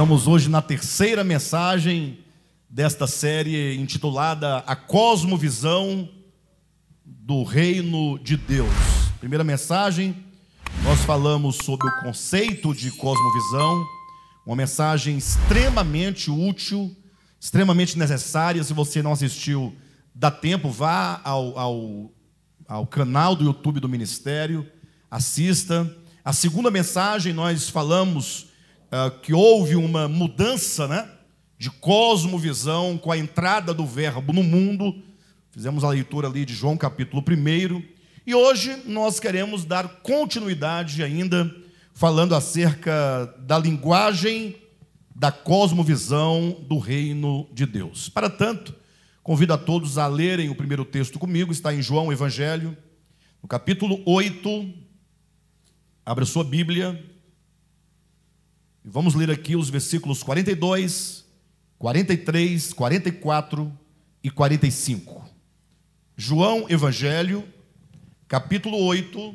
Estamos hoje na terceira mensagem desta série intitulada A Cosmovisão do Reino de Deus. Primeira mensagem, nós falamos sobre o conceito de cosmovisão, uma mensagem extremamente útil, extremamente necessária. Se você não assistiu, dá tempo, vá ao, ao, ao canal do YouTube do Ministério, assista. A segunda mensagem, nós falamos que houve uma mudança né, de cosmovisão com a entrada do Verbo no mundo. Fizemos a leitura ali de João capítulo 1. E hoje nós queremos dar continuidade ainda, falando acerca da linguagem da cosmovisão do reino de Deus. Para tanto, convido a todos a lerem o primeiro texto comigo, está em João Evangelho, no capítulo 8. Abra sua Bíblia, vamos ler aqui os versículos 42, 43, 44 e 45. João Evangelho, capítulo 8,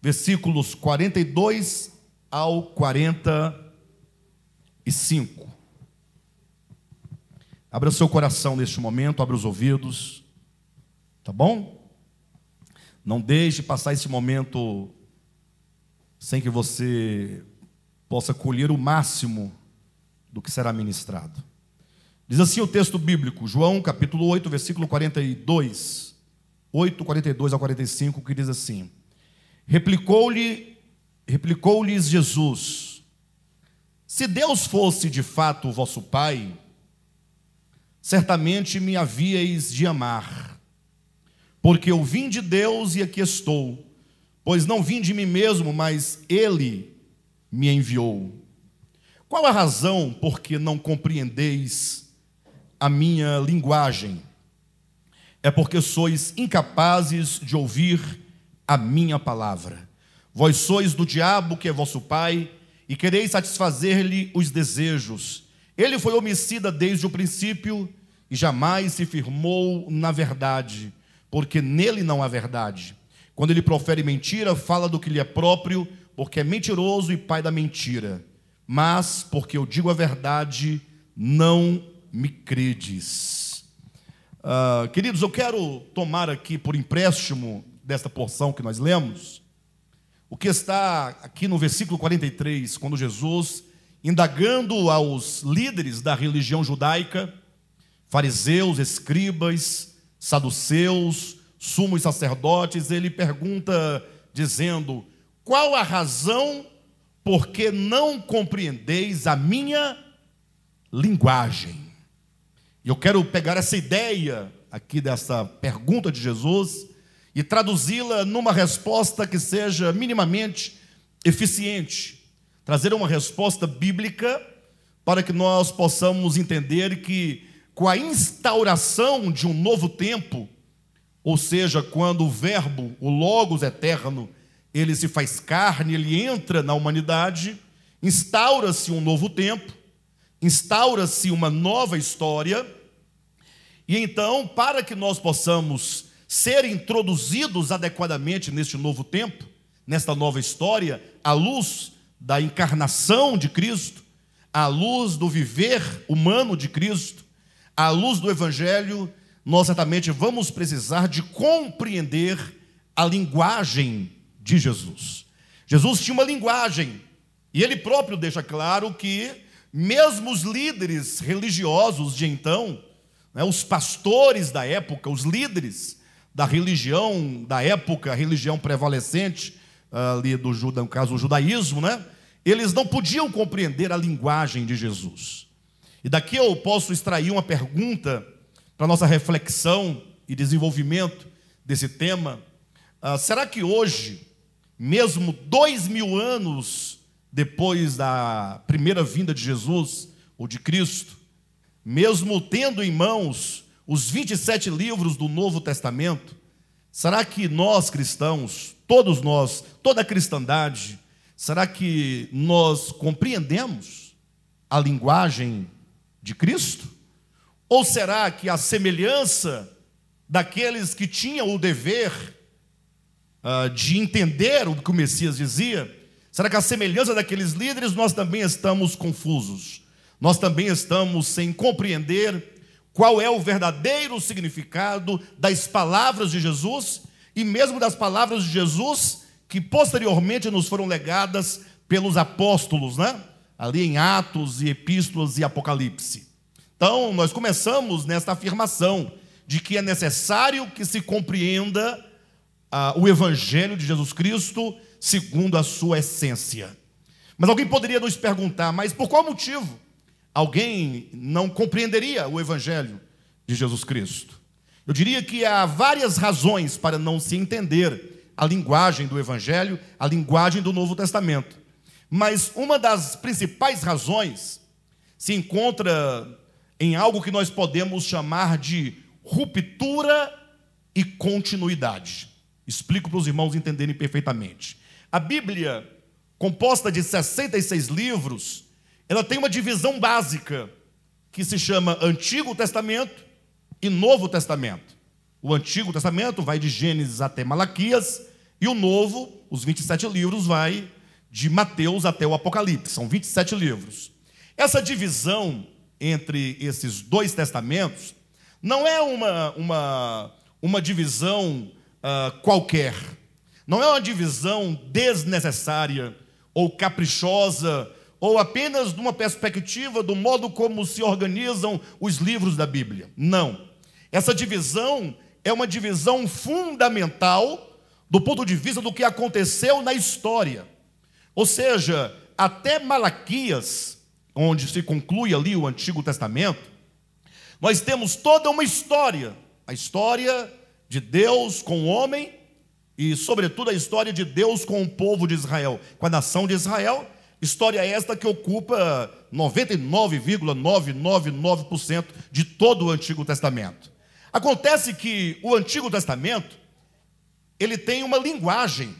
versículos 42 ao 45. Abra seu coração neste momento, abra os ouvidos, tá bom? Não deixe passar esse momento sem que você possa colher o máximo do que será ministrado. Diz assim o texto bíblico, João capítulo 8, versículo 42, 8, 42 a 45, que diz assim: Replicou-lhe, replicou-lhes Jesus: Se Deus fosse de fato o vosso Pai, certamente me havíeis de amar, porque eu vim de Deus e aqui estou, pois não vim de mim mesmo, mas Ele me enviou. Qual a razão por que não compreendeis a minha linguagem? É porque sois incapazes de ouvir a minha palavra. Vós sois do diabo, que é vosso pai, e quereis satisfazer-lhe os desejos. Ele foi homicida desde o princípio e jamais se firmou na verdade, porque nele não há verdade. Quando ele profere mentira, fala do que lhe é próprio, porque é mentiroso e pai da mentira. Mas, porque eu digo a verdade, não me credes. Uh, queridos, eu quero tomar aqui por empréstimo desta porção que nós lemos, o que está aqui no versículo 43, quando Jesus, indagando aos líderes da religião judaica, fariseus, escribas, saduceus, sumos sacerdotes, ele pergunta, dizendo: qual a razão porque não compreendeis a minha linguagem? E eu quero pegar essa ideia aqui dessa pergunta de Jesus e traduzi-la numa resposta que seja minimamente eficiente, trazer uma resposta bíblica para que nós possamos entender que com a instauração de um novo tempo, ou seja, quando o verbo, o logos eterno, ele se faz carne, ele entra na humanidade, instaura-se um novo tempo, instaura-se uma nova história, e então, para que nós possamos ser introduzidos adequadamente neste novo tempo, nesta nova história, à luz da encarnação de Cristo, à luz do viver humano de Cristo, à luz do Evangelho, nós certamente vamos precisar de compreender a linguagem de Jesus. Jesus tinha uma linguagem, e ele próprio deixa claro que, mesmo os líderes religiosos de então, né, os pastores da época, os líderes da religião da época, a religião prevalecente, ali do no caso o judaísmo, né? Eles não podiam compreender a linguagem de Jesus. E daqui eu posso extrair uma pergunta para nossa reflexão e desenvolvimento desse tema. Ah, será que hoje mesmo dois mil anos depois da primeira vinda de Jesus ou de Cristo, mesmo tendo em mãos os 27 livros do Novo Testamento, será que nós cristãos, todos nós, toda a cristandade, será que nós compreendemos a linguagem de Cristo? Ou será que a semelhança daqueles que tinham o dever uh, de entender o que o Messias dizia, Será que a semelhança daqueles líderes nós também estamos confusos? Nós também estamos sem compreender qual é o verdadeiro significado das palavras de Jesus e mesmo das palavras de Jesus que posteriormente nos foram legadas pelos apóstolos, né? Ali em Atos e Epístolas e Apocalipse. Então, nós começamos nesta afirmação de que é necessário que se compreenda ah, o Evangelho de Jesus Cristo segundo a sua essência. Mas alguém poderia nos perguntar, mas por qual motivo alguém não compreenderia o Evangelho de Jesus Cristo? Eu diria que há várias razões para não se entender a linguagem do Evangelho, a linguagem do Novo Testamento. Mas uma das principais razões se encontra em algo que nós podemos chamar de ruptura e continuidade. Explico para os irmãos entenderem perfeitamente. A Bíblia, composta de 66 livros, ela tem uma divisão básica que se chama Antigo Testamento e Novo Testamento. O Antigo Testamento vai de Gênesis até Malaquias e o Novo, os 27 livros, vai de Mateus até o Apocalipse. São 27 livros. Essa divisão entre esses dois testamentos não é uma, uma, uma divisão uh, qualquer. Não é uma divisão desnecessária ou caprichosa, ou apenas de uma perspectiva do modo como se organizam os livros da Bíblia. Não. Essa divisão é uma divisão fundamental do ponto de vista do que aconteceu na história. Ou seja, até Malaquias, onde se conclui ali o Antigo Testamento, nós temos toda uma história, a história de Deus com o homem e, sobretudo, a história de Deus com o povo de Israel, com a nação de Israel. História esta que ocupa 99,999% de todo o Antigo Testamento. Acontece que o Antigo Testamento ele tem uma linguagem,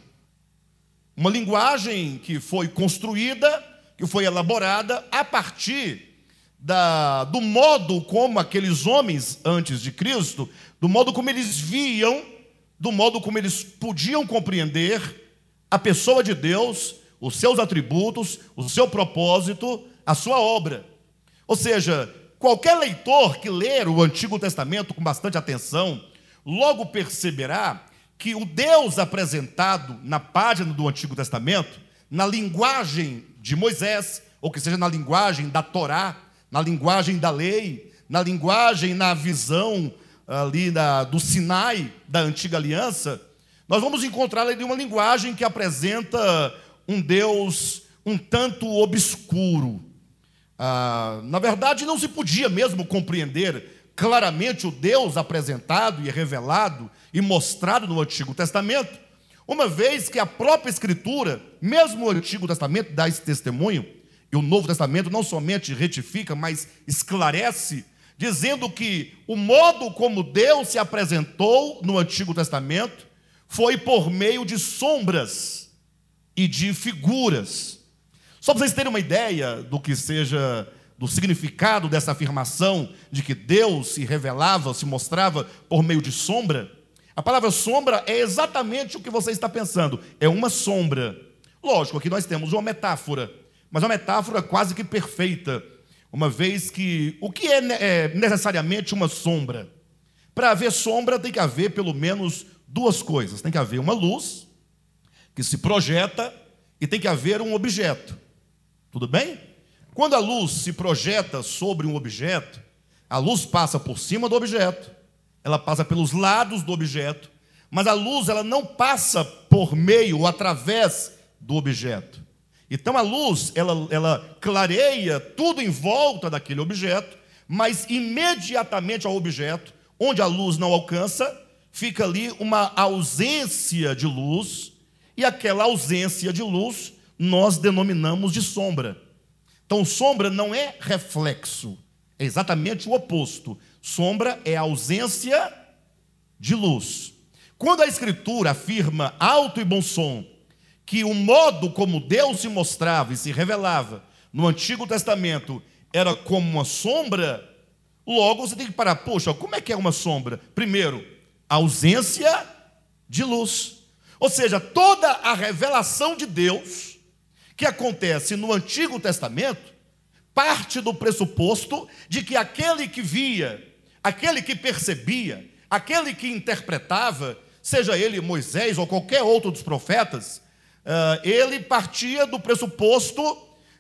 uma linguagem que foi construída, que foi elaborada a partir da, do modo como aqueles homens antes de Cristo, do modo como eles viam do modo como eles podiam compreender a pessoa de Deus, os seus atributos, o seu propósito, a sua obra. Ou seja, qualquer leitor que ler o Antigo Testamento com bastante atenção, logo perceberá que o Deus apresentado na página do Antigo Testamento, na linguagem de Moisés, ou que seja na linguagem da Torá, na linguagem da lei, na linguagem, na visão ali da, do Sinai, da antiga aliança, nós vamos encontrar ali uma linguagem que apresenta um Deus um tanto obscuro. Ah, na verdade, não se podia mesmo compreender claramente o Deus apresentado e revelado e mostrado no Antigo Testamento, uma vez que a própria Escritura, mesmo o Antigo Testamento, dá esse testemunho, e o Novo Testamento não somente retifica, mas esclarece dizendo que o modo como Deus se apresentou no Antigo Testamento foi por meio de sombras e de figuras. Só para vocês terem uma ideia do que seja do significado dessa afirmação de que Deus se revelava, se mostrava por meio de sombra, a palavra sombra é exatamente o que você está pensando, é uma sombra. Lógico, aqui nós temos uma metáfora, mas uma metáfora quase que perfeita uma vez que o que é, é necessariamente uma sombra? Para haver sombra tem que haver pelo menos duas coisas: tem que haver uma luz que se projeta e tem que haver um objeto. Tudo bem? Quando a luz se projeta sobre um objeto, a luz passa por cima do objeto, ela passa pelos lados do objeto, mas a luz ela não passa por meio ou através do objeto. Então a luz, ela, ela clareia tudo em volta daquele objeto, mas imediatamente ao objeto, onde a luz não alcança, fica ali uma ausência de luz, e aquela ausência de luz nós denominamos de sombra. Então, sombra não é reflexo, é exatamente o oposto. Sombra é ausência de luz. Quando a Escritura afirma alto e bom som, que o modo como Deus se mostrava e se revelava no Antigo Testamento era como uma sombra, logo você tem que parar, poxa, como é que é uma sombra? Primeiro, ausência de luz. Ou seja, toda a revelação de Deus que acontece no Antigo Testamento parte do pressuposto de que aquele que via, aquele que percebia, aquele que interpretava, seja ele Moisés ou qualquer outro dos profetas, ele partia do pressuposto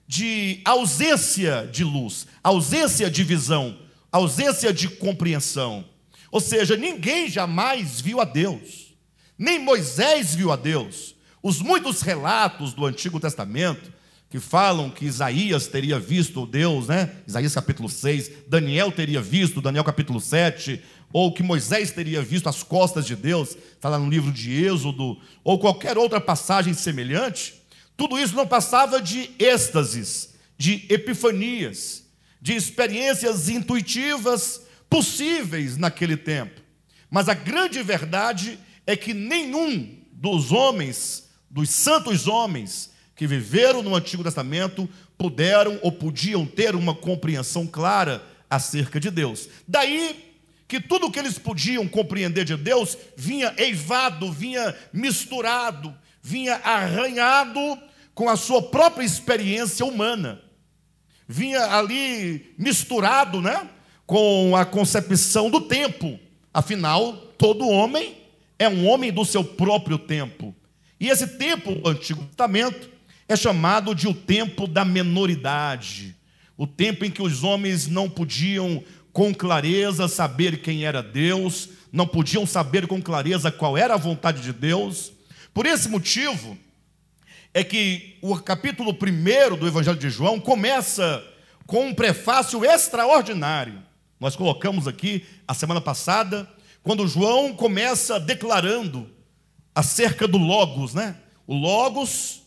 de ausência de luz, ausência de visão, ausência de compreensão. Ou seja, ninguém jamais viu a Deus, nem Moisés viu a Deus. Os muitos relatos do Antigo Testamento que falam que Isaías teria visto Deus, né? Isaías capítulo 6, Daniel teria visto, Daniel capítulo 7, ou que Moisés teria visto as costas de Deus, está lá no livro de Êxodo, ou qualquer outra passagem semelhante, tudo isso não passava de êxtases, de epifanias, de experiências intuitivas possíveis naquele tempo. Mas a grande verdade é que nenhum dos homens, dos santos homens que viveram no Antigo Testamento, puderam ou podiam ter uma compreensão clara acerca de Deus. Daí que tudo o que eles podiam compreender de Deus vinha eivado, vinha misturado, vinha arranhado com a sua própria experiência humana. Vinha ali misturado, né, com a concepção do tempo. Afinal, todo homem é um homem do seu próprio tempo. E esse tempo do Antigo Testamento é chamado de o tempo da menoridade, o tempo em que os homens não podiam com clareza saber quem era Deus, não podiam saber com clareza qual era a vontade de Deus. Por esse motivo, é que o capítulo 1 do Evangelho de João começa com um prefácio extraordinário. Nós colocamos aqui a semana passada, quando João começa declarando acerca do Logos, né? O Logos,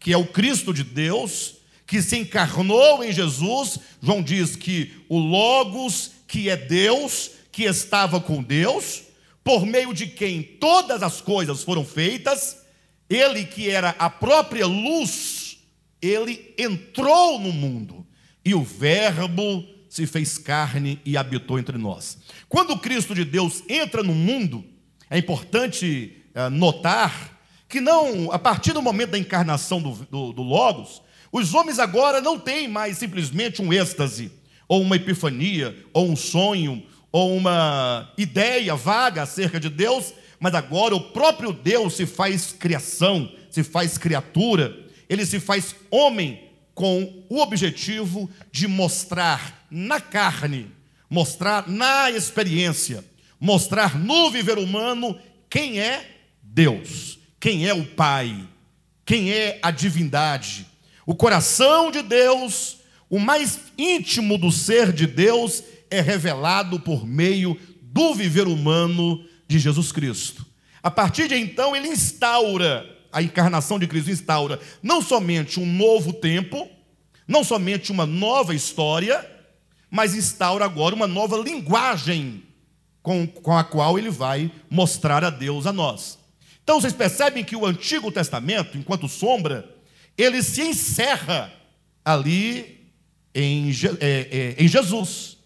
que é o Cristo de Deus, que se encarnou em Jesus, João diz que o Logos, que é Deus, que estava com Deus, por meio de quem todas as coisas foram feitas, ele que era a própria luz, ele entrou no mundo e o Verbo se fez carne e habitou entre nós. Quando o Cristo de Deus entra no mundo, é importante eh, notar que não, a partir do momento da encarnação do, do, do Logos, os homens agora não têm mais simplesmente um êxtase, ou uma epifania, ou um sonho, ou uma ideia vaga acerca de Deus, mas agora o próprio Deus se faz criação, se faz criatura, ele se faz homem com o objetivo de mostrar na carne, mostrar na experiência, mostrar no viver humano quem é Deus, quem é o Pai, quem é a divindade, o coração de Deus, o mais íntimo do ser de Deus, é revelado por meio do viver humano de Jesus Cristo. A partir de então, ele instaura, a encarnação de Cristo instaura não somente um novo tempo, não somente uma nova história, mas instaura agora uma nova linguagem com, com a qual ele vai mostrar a Deus a nós. Então vocês percebem que o Antigo Testamento, enquanto sombra, ele se encerra ali em, é, é, em Jesus.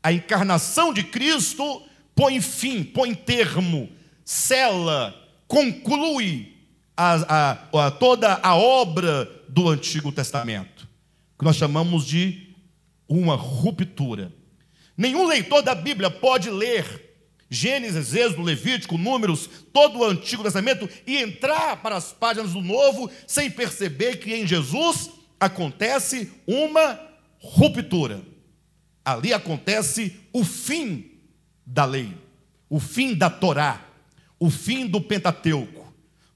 A encarnação de Cristo põe fim, põe termo, cela, conclui a, a, a, toda a obra do Antigo Testamento, que nós chamamos de uma ruptura. Nenhum leitor da Bíblia pode ler Gênesis, Êxodo, Levítico, Números, todo o Antigo Testamento e entrar para as páginas do Novo sem perceber que em Jesus acontece uma ruptura. Ali acontece o fim da lei, o fim da Torá, o fim do Pentateuco.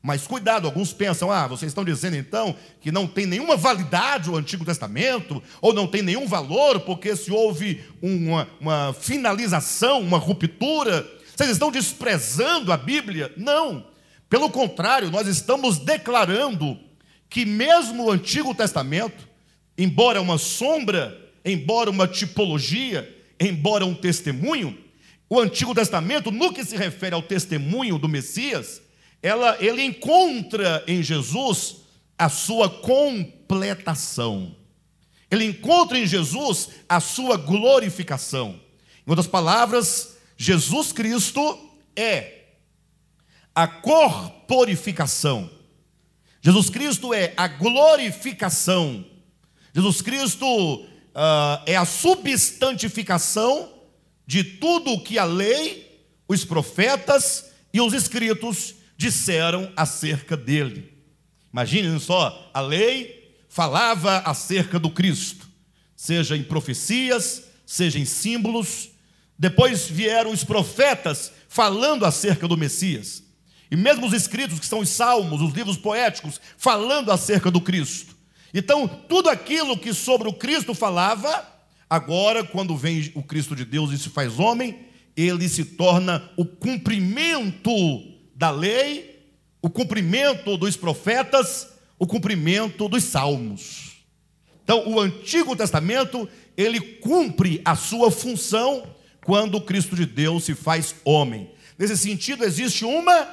Mas cuidado, alguns pensam: ah, vocês estão dizendo então que não tem nenhuma validade o Antigo Testamento, ou não tem nenhum valor, porque se houve uma, uma finalização, uma ruptura, vocês estão desprezando a Bíblia? Não. Pelo contrário, nós estamos declarando que mesmo o Antigo Testamento, embora uma sombra, embora uma tipologia, embora um testemunho, o Antigo Testamento, no que se refere ao testemunho do Messias, ela, ele encontra em Jesus a sua completação. Ele encontra em Jesus a sua glorificação. Em outras palavras, Jesus Cristo é a corporificação. Jesus Cristo é a glorificação. Jesus Cristo uh, é a substantificação de tudo o que a lei, os profetas e os escritos disseram acerca dele. Imaginem só, a lei falava acerca do Cristo, seja em profecias, seja em símbolos. Depois vieram os profetas falando acerca do Messias. E mesmo os escritos, que são os salmos, os livros poéticos, falando acerca do Cristo. Então, tudo aquilo que sobre o Cristo falava, agora, quando vem o Cristo de Deus e se faz homem, ele se torna o cumprimento da lei, o cumprimento dos profetas, o cumprimento dos salmos. Então, o Antigo Testamento, ele cumpre a sua função quando o Cristo de Deus se faz homem. Nesse sentido, existe uma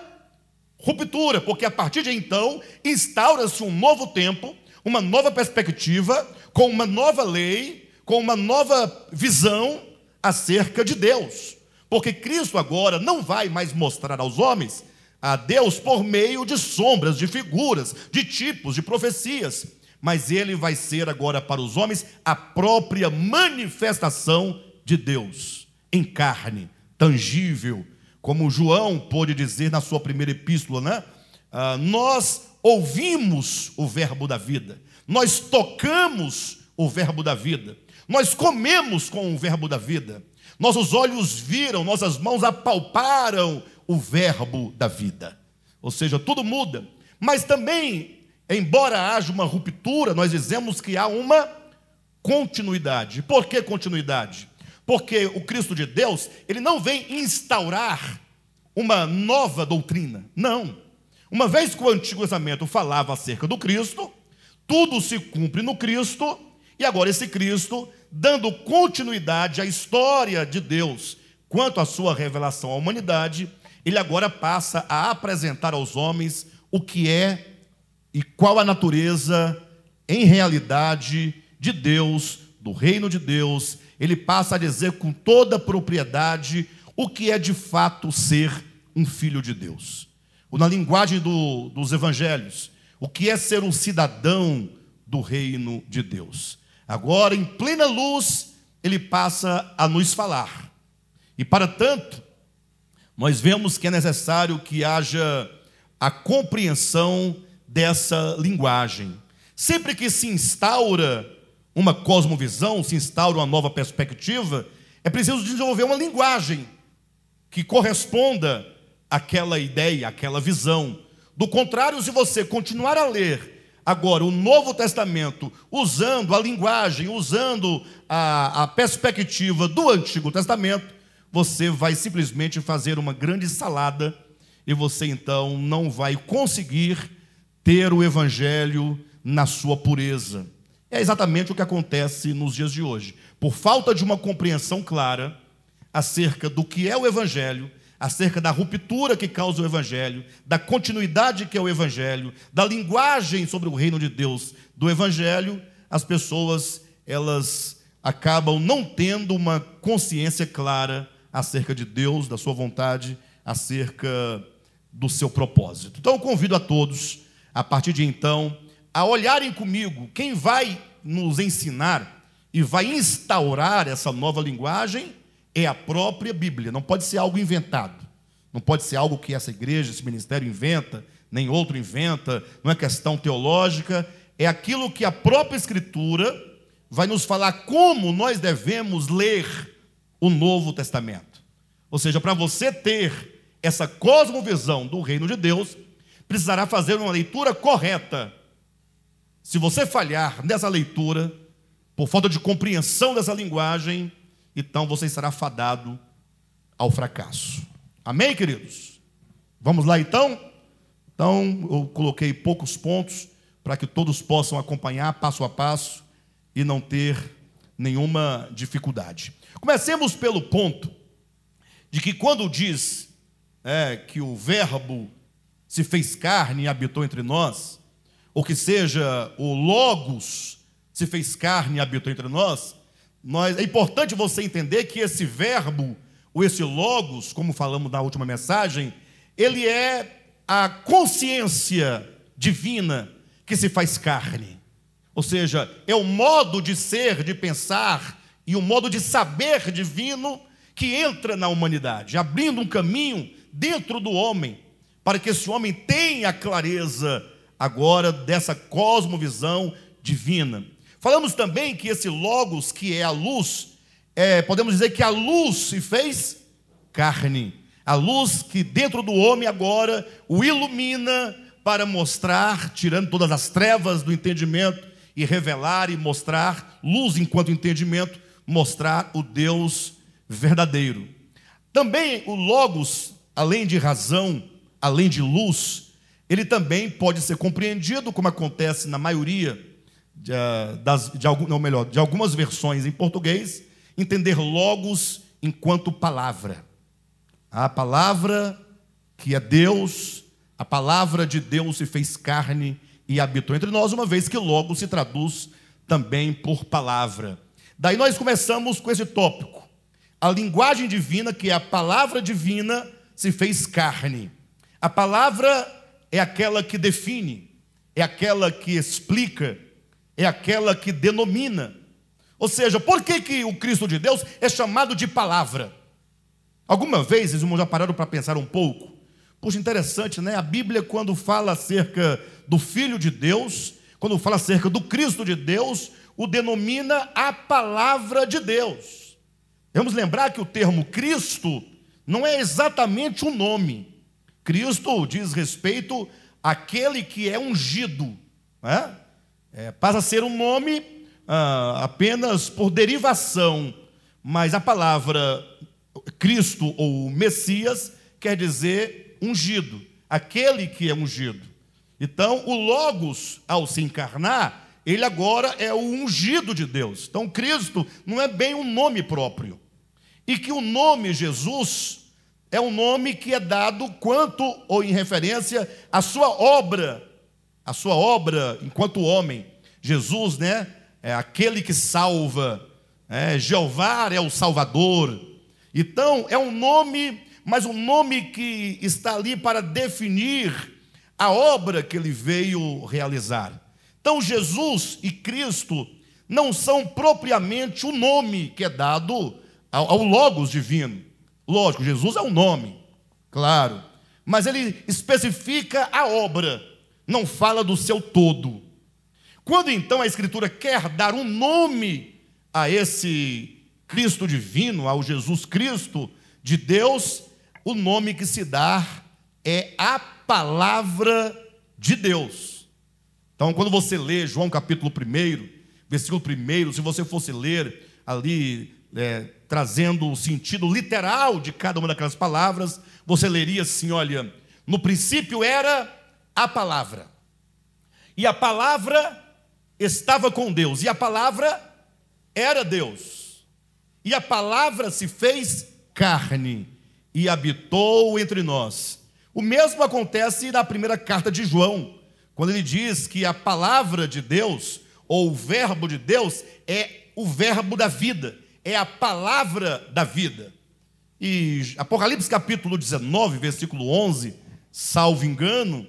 ruptura, porque a partir de então instaura-se um novo tempo, uma nova perspectiva, com uma nova lei, com uma nova visão acerca de Deus. Porque Cristo agora não vai mais mostrar aos homens a Deus por meio de sombras, de figuras, de tipos, de profecias, mas ele vai ser agora para os homens a própria manifestação de Deus em carne, tangível, como João pôde dizer na sua primeira epístola, né? Ah, nós ouvimos o verbo da vida, nós tocamos o verbo da vida, nós comemos com o verbo da vida, nossos olhos viram, nossas mãos apalparam o verbo da vida. Ou seja, tudo muda. Mas também, embora haja uma ruptura, nós dizemos que há uma continuidade. Por que continuidade? Porque o Cristo de Deus, ele não vem instaurar uma nova doutrina. Não. Uma vez que o Antigo Testamento falava acerca do Cristo, tudo se cumpre no Cristo, e agora esse Cristo, dando continuidade à história de Deus quanto à sua revelação à humanidade, ele agora passa a apresentar aos homens o que é e qual a natureza em realidade de Deus, do reino de Deus ele passa a dizer com toda propriedade o que é de fato ser um filho de Deus. Ou na linguagem do, dos evangelhos, o que é ser um cidadão do reino de Deus. Agora, em plena luz, ele passa a nos falar. E para tanto, nós vemos que é necessário que haja a compreensão dessa linguagem. Sempre que se instaura uma cosmovisão, se instaura uma nova perspectiva, é preciso desenvolver uma linguagem que corresponda àquela ideia, àquela visão. Do contrário, se você continuar a ler agora o Novo Testamento usando a linguagem, usando a, a perspectiva do Antigo Testamento, você vai simplesmente fazer uma grande salada e você então não vai conseguir ter o Evangelho na sua pureza. É exatamente o que acontece nos dias de hoje. Por falta de uma compreensão clara acerca do que é o Evangelho, acerca da ruptura que causa o Evangelho, da continuidade que é o Evangelho, da linguagem sobre o reino de Deus do Evangelho, as pessoas elas acabam não tendo uma consciência clara acerca de Deus, da sua vontade, acerca do seu propósito. Então eu convido a todos, a partir de então, a olharem comigo. Quem vai nos ensinar e vai instaurar essa nova linguagem é a própria Bíblia, não pode ser algo inventado, não pode ser algo que essa igreja, esse ministério inventa, nem outro inventa, não é questão teológica, é aquilo que a própria Escritura vai nos falar como nós devemos ler o Novo Testamento. Ou seja, para você ter essa cosmovisão do reino de Deus, precisará fazer uma leitura correta se você falhar nessa leitura, por falta de compreensão dessa linguagem, então você estará fadado ao fracasso. Amém, queridos? Vamos lá então? Então, eu coloquei poucos pontos para que todos possam acompanhar passo a passo e não ter nenhuma dificuldade. Comecemos pelo ponto de que quando diz é, que o Verbo se fez carne e habitou entre nós, ou que seja o Logos se fez carne e habitou entre nós, nós, é importante você entender que esse verbo, ou esse Logos, como falamos na última mensagem, ele é a consciência divina que se faz carne. Ou seja, é o modo de ser, de pensar e o modo de saber divino que entra na humanidade, abrindo um caminho dentro do homem, para que esse homem tenha clareza agora dessa cosmovisão divina. Falamos também que esse Logos, que é a luz, é, podemos dizer que a luz se fez carne. A luz que dentro do homem agora o ilumina para mostrar, tirando todas as trevas do entendimento e revelar e mostrar luz enquanto entendimento, mostrar o Deus verdadeiro. Também o Logos, além de razão, além de luz, ele também pode ser compreendido, como acontece na maioria de, ah, das, de, melhor, de algumas versões em português, entender Logos enquanto palavra. A palavra que é Deus, a palavra de Deus se fez carne e habitou entre nós, uma vez que Logos se traduz também por palavra. Daí nós começamos com esse tópico. A linguagem divina, que é a palavra divina, se fez carne. A palavra é aquela que define, é aquela que explica, é aquela que denomina. Ou seja, por que, que o Cristo de Deus é chamado de palavra? Alguma vez, vocês já pararam para pensar um pouco? Puxa, interessante, né? A Bíblia, quando fala acerca do Filho de Deus, quando fala acerca do Cristo de Deus, o denomina a palavra de Deus. Vamos lembrar que o termo Cristo não é exatamente um nome. Cristo diz respeito àquele que é ungido. Né? É, passa a ser um nome ah, apenas por derivação, mas a palavra Cristo ou Messias quer dizer ungido, aquele que é ungido. Então, o Logos, ao se encarnar, ele agora é o ungido de Deus. Então, Cristo não é bem um nome próprio. E que o nome Jesus é um nome que é dado quanto ou em referência à sua obra, a sua obra enquanto homem. Jesus, né, é aquele que salva. É, Jeová é o Salvador. Então, é um nome, mas um nome que está ali para definir a obra que ele veio realizar. Então, Jesus e Cristo não são propriamente o nome que é dado ao, ao Logos divino. Lógico, Jesus é um nome, claro, mas ele especifica a obra, não fala do seu todo. Quando então a Escritura quer dar um nome a esse Cristo divino, ao Jesus Cristo de Deus, o nome que se dá é a palavra de Deus. Então, quando você lê João capítulo 1, versículo 1, se você fosse ler ali, é, trazendo o sentido literal de cada uma daquelas palavras, você leria assim: olha, no princípio era a palavra, e a palavra estava com Deus, e a palavra era Deus, e a palavra se fez carne e habitou entre nós. O mesmo acontece na primeira carta de João, quando ele diz que a palavra de Deus, ou o verbo de Deus, é o verbo da vida, é a palavra da vida. E Apocalipse capítulo 19, versículo 11, salvo engano,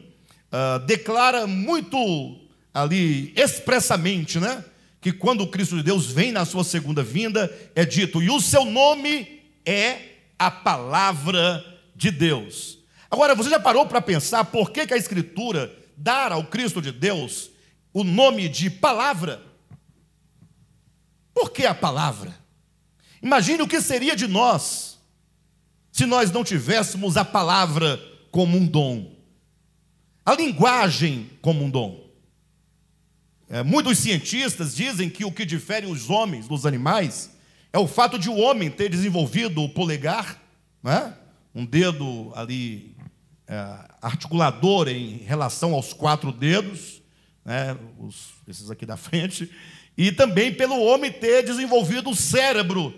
uh, declara muito ali expressamente, né? Que quando o Cristo de Deus vem na sua segunda vinda, é dito, e o seu nome é a palavra de Deus. Agora, você já parou para pensar por que, que a Escritura dar ao Cristo de Deus o nome de palavra. Por que a palavra? Imagine o que seria de nós se nós não tivéssemos a palavra como um dom, a linguagem como um dom. É, muitos cientistas dizem que o que difere os homens dos animais é o fato de o homem ter desenvolvido o polegar, né? um dedo ali é, articulador em relação aos quatro dedos, né, os, esses aqui da frente, e também pelo homem ter desenvolvido o cérebro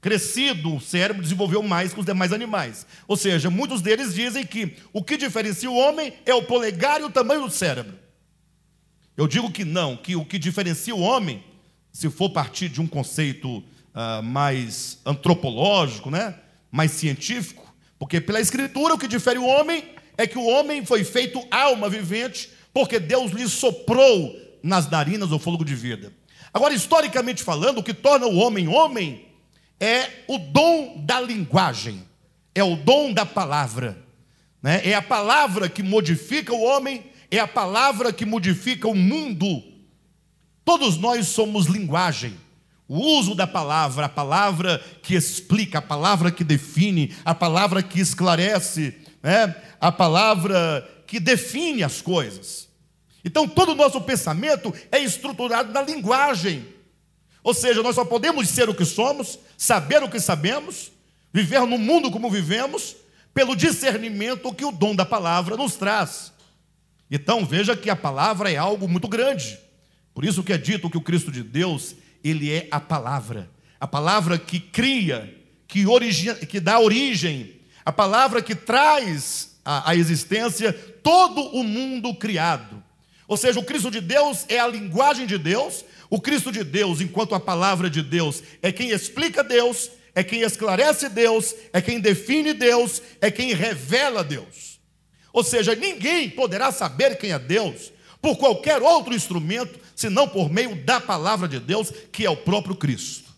crescido, o cérebro desenvolveu mais que os demais animais. Ou seja, muitos deles dizem que o que diferencia o homem é o polegar e o tamanho do cérebro. Eu digo que não, que o que diferencia o homem, se for partir de um conceito uh, mais antropológico, né, mais científico, porque pela Escritura o que difere o homem é que o homem foi feito alma vivente porque Deus lhe soprou nas narinas o fôlego de vida. Agora, historicamente falando, o que torna o homem homem é o dom da linguagem, é o dom da palavra. Né? É a palavra que modifica o homem, é a palavra que modifica o mundo. Todos nós somos linguagem. O uso da palavra, a palavra que explica, a palavra que define, a palavra que esclarece, né? a palavra que define as coisas. Então, todo o nosso pensamento é estruturado na linguagem. Ou seja, nós só podemos ser o que somos, saber o que sabemos, viver no mundo como vivemos, pelo discernimento que o dom da palavra nos traz. Então, veja que a palavra é algo muito grande. Por isso que é dito que o Cristo de Deus, ele é a palavra. A palavra que cria, que, origina, que dá origem, a palavra que traz à existência todo o mundo criado. Ou seja, o Cristo de Deus é a linguagem de Deus, o Cristo de Deus, enquanto a palavra de Deus, é quem explica Deus, é quem esclarece Deus, é quem define Deus, é quem revela Deus. Ou seja, ninguém poderá saber quem é Deus por qualquer outro instrumento, senão por meio da palavra de Deus, que é o próprio Cristo.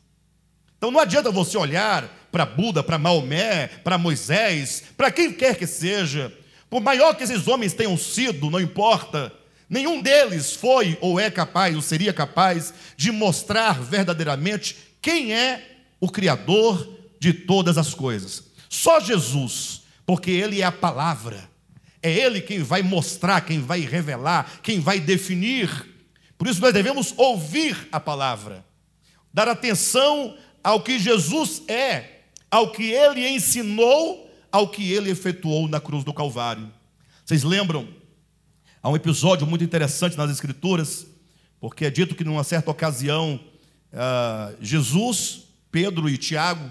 Então não adianta você olhar para Buda, para Maomé, para Moisés, para quem quer que seja, por maior que esses homens tenham sido, não importa, Nenhum deles foi ou é capaz, ou seria capaz, de mostrar verdadeiramente quem é o Criador de todas as coisas. Só Jesus, porque Ele é a palavra, é Ele quem vai mostrar, quem vai revelar, quem vai definir. Por isso nós devemos ouvir a palavra, dar atenção ao que Jesus é, ao que Ele ensinou, ao que Ele efetuou na cruz do Calvário. Vocês lembram? Há um episódio muito interessante nas Escrituras, porque é dito que numa certa ocasião, uh, Jesus, Pedro e Tiago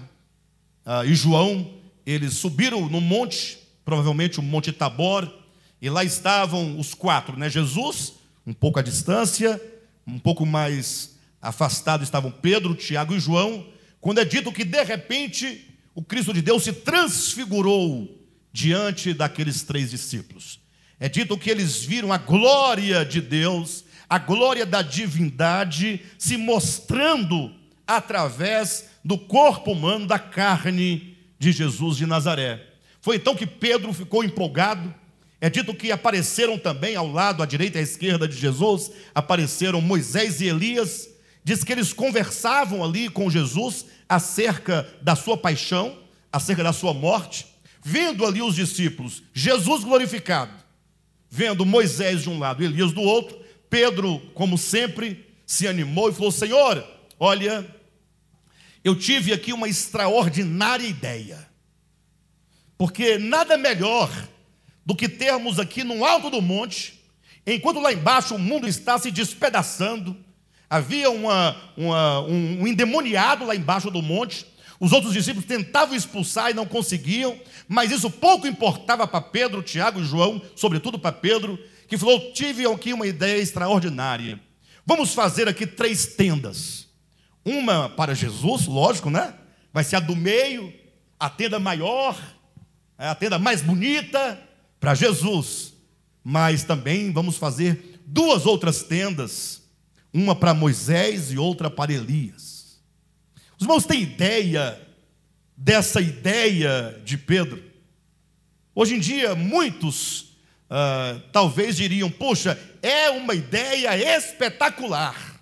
uh, e João, eles subiram no monte, provavelmente o Monte Tabor, e lá estavam os quatro, né? Jesus, um pouco à distância, um pouco mais afastado estavam Pedro, Tiago e João, quando é dito que de repente o Cristo de Deus se transfigurou diante daqueles três discípulos. É dito que eles viram a glória de Deus, a glória da divindade se mostrando através do corpo humano, da carne de Jesus de Nazaré. Foi então que Pedro ficou empolgado. É dito que apareceram também ao lado, à direita e à esquerda de Jesus, apareceram Moisés e Elias. Diz que eles conversavam ali com Jesus acerca da sua paixão, acerca da sua morte. Vendo ali os discípulos, Jesus glorificado, vendo Moisés de um lado e Elias do outro, Pedro, como sempre, se animou e falou: Senhor, olha, eu tive aqui uma extraordinária ideia, porque nada melhor do que termos aqui no alto do monte, enquanto lá embaixo o mundo está se despedaçando, havia uma, uma, um endemoniado lá embaixo do monte, os outros discípulos tentavam expulsar e não conseguiam, mas isso pouco importava para Pedro, Tiago e João, sobretudo para Pedro, que falou: Tive aqui uma ideia extraordinária. Vamos fazer aqui três tendas. Uma para Jesus, lógico, né? Vai ser a do meio, a tenda maior, é a tenda mais bonita para Jesus. Mas também vamos fazer duas outras tendas, uma para Moisés e outra para Elias. Os irmãos têm ideia dessa ideia de Pedro? Hoje em dia, muitos uh, talvez diriam: Poxa, é uma ideia espetacular.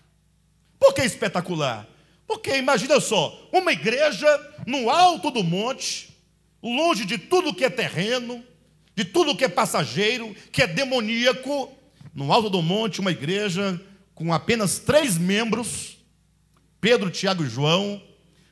Por que espetacular? Porque imagina só, uma igreja no alto do monte, longe de tudo que é terreno, de tudo que é passageiro, que é demoníaco, no alto do monte, uma igreja com apenas três membros, Pedro, Tiago e João,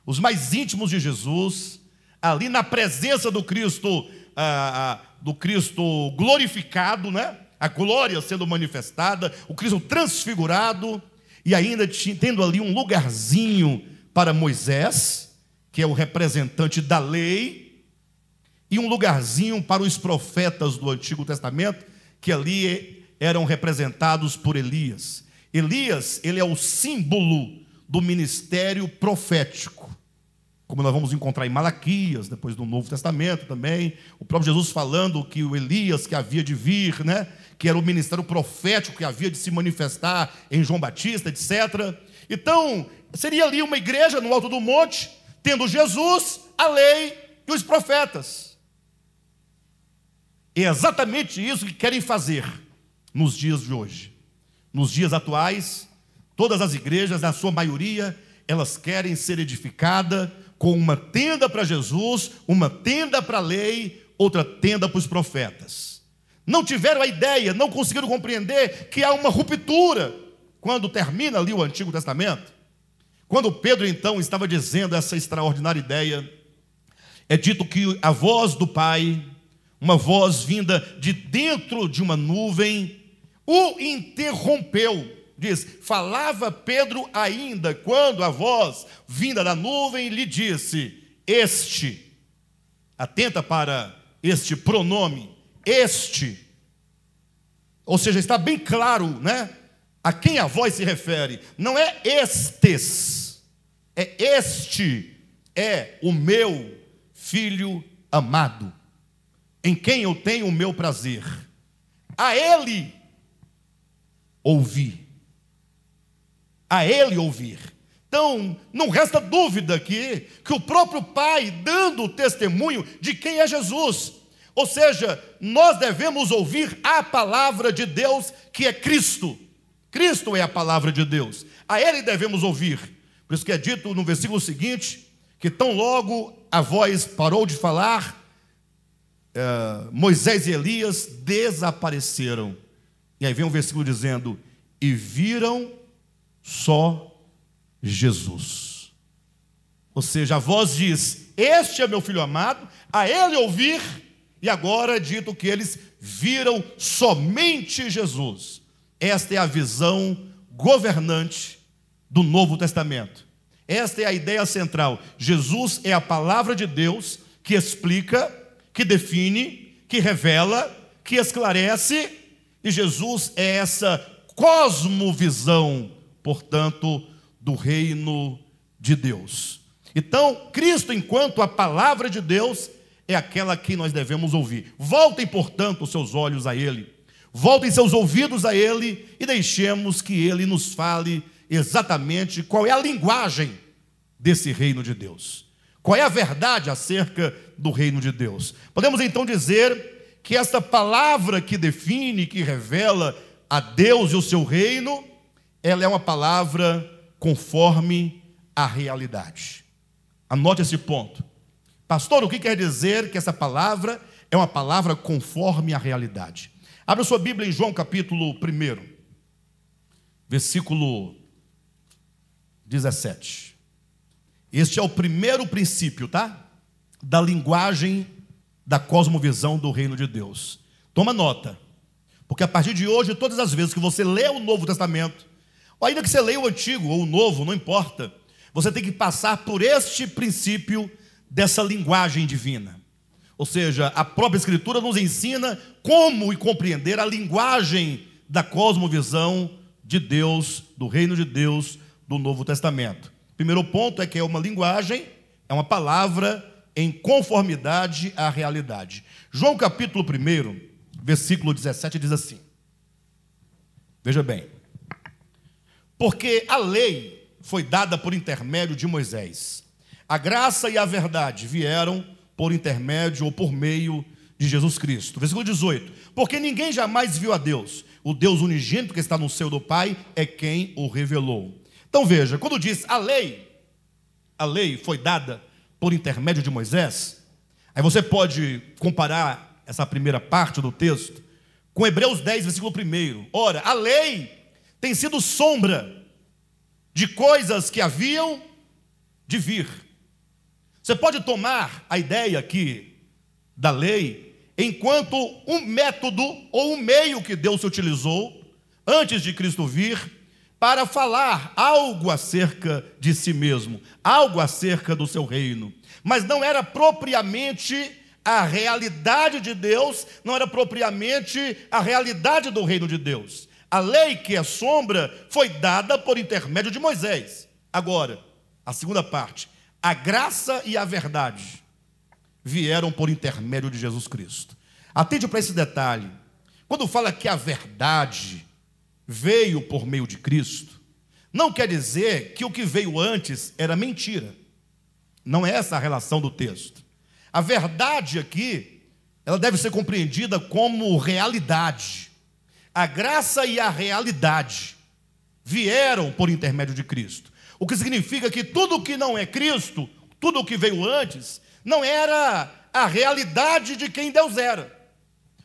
os mais íntimos de Jesus, ali na presença do Cristo, ah, ah, do Cristo glorificado, né? A glória sendo manifestada, o Cristo transfigurado, e ainda tendo ali um lugarzinho para Moisés, que é o representante da lei, e um lugarzinho para os profetas do Antigo Testamento, que ali eram representados por Elias. Elias, ele é o símbolo do ministério profético. como nós vamos encontrar em Malaquias, depois do Novo Testamento também, o próprio Jesus falando que o Elias que havia de vir, né, que era o ministério profético que havia de se manifestar em João Batista, etc. Então, seria ali uma igreja no alto do monte, tendo Jesus, a lei e os profetas. É exatamente isso que querem fazer nos dias de hoje. Nos dias atuais, todas as igrejas, na sua maioria, elas querem ser edificadas com uma tenda para Jesus, uma tenda para a lei, outra tenda para os profetas. Não tiveram a ideia, não conseguiram compreender que há uma ruptura quando termina ali o Antigo Testamento. Quando Pedro então estava dizendo essa extraordinária ideia, é dito que a voz do Pai, uma voz vinda de dentro de uma nuvem, o interrompeu. Diz: falava Pedro ainda, quando a voz vinda da nuvem lhe disse: Este, atenta para este pronome, este. Ou seja, está bem claro, né? A quem a voz se refere? Não é estes, é este, é o meu filho amado, em quem eu tenho o meu prazer. A ele ouvi. A ele ouvir. Então, não resta dúvida aqui que o próprio Pai dando o testemunho de quem é Jesus. Ou seja, nós devemos ouvir a palavra de Deus, que é Cristo. Cristo é a palavra de Deus. A ele devemos ouvir. Por isso que é dito no versículo seguinte, que tão logo a voz parou de falar, é, Moisés e Elias desapareceram. E aí vem um versículo dizendo: E viram só Jesus. Ou seja, a voz diz: Este é meu filho amado, a ele ouvir, e agora é dito que eles viram somente Jesus. Esta é a visão governante do Novo Testamento. Esta é a ideia central. Jesus é a palavra de Deus que explica, que define, que revela, que esclarece, e Jesus é essa cosmovisão, portanto, do reino de Deus. Então, Cristo, enquanto a palavra de Deus, é aquela que nós devemos ouvir. Voltem, portanto, os seus olhos a Ele, voltem seus ouvidos a Ele e deixemos que Ele nos fale exatamente qual é a linguagem desse reino de Deus. Qual é a verdade acerca do reino de Deus? Podemos então dizer que esta palavra que define, que revela a Deus e o seu reino, ela é uma palavra conforme a realidade. Anote esse ponto. Pastor, o que quer dizer que essa palavra é uma palavra conforme a realidade? Abra sua Bíblia em João capítulo 1, versículo 17. Este é o primeiro princípio, tá? Da linguagem da cosmovisão do reino de Deus. Toma nota, porque a partir de hoje, todas as vezes que você lê o Novo Testamento, ou ainda que você leia o Antigo ou o Novo, não importa, você tem que passar por este princípio dessa linguagem divina. Ou seja, a própria Escritura nos ensina como e compreender a linguagem da cosmovisão de Deus, do reino de Deus, do Novo Testamento. Primeiro ponto é que é uma linguagem, é uma palavra em conformidade à realidade. João capítulo 1, versículo 17 diz assim: Veja bem, porque a lei foi dada por intermédio de Moisés, a graça e a verdade vieram por intermédio ou por meio de Jesus Cristo. Versículo 18: Porque ninguém jamais viu a Deus, o Deus unigênito que está no seio do Pai é quem o revelou. Então veja, quando diz a lei, a lei foi dada por intermédio de Moisés, aí você pode comparar essa primeira parte do texto com Hebreus 10, versículo 1. Ora, a lei tem sido sombra de coisas que haviam de vir. Você pode tomar a ideia aqui da lei enquanto um método ou um meio que Deus utilizou antes de Cristo vir para falar algo acerca de si mesmo, algo acerca do seu reino. Mas não era propriamente a realidade de Deus, não era propriamente a realidade do reino de Deus. A lei que é sombra foi dada por intermédio de Moisés. Agora, a segunda parte, A graça e a verdade vieram por intermédio de Jesus Cristo. Atende para esse detalhe. Quando fala que a verdade veio por meio de Cristo, não quer dizer que o que veio antes era mentira. Não é essa a relação do texto. A verdade aqui, ela deve ser compreendida como realidade. A graça e a realidade vieram por intermédio de Cristo. O que significa que tudo que não é Cristo, tudo o que veio antes, não era a realidade de quem Deus era.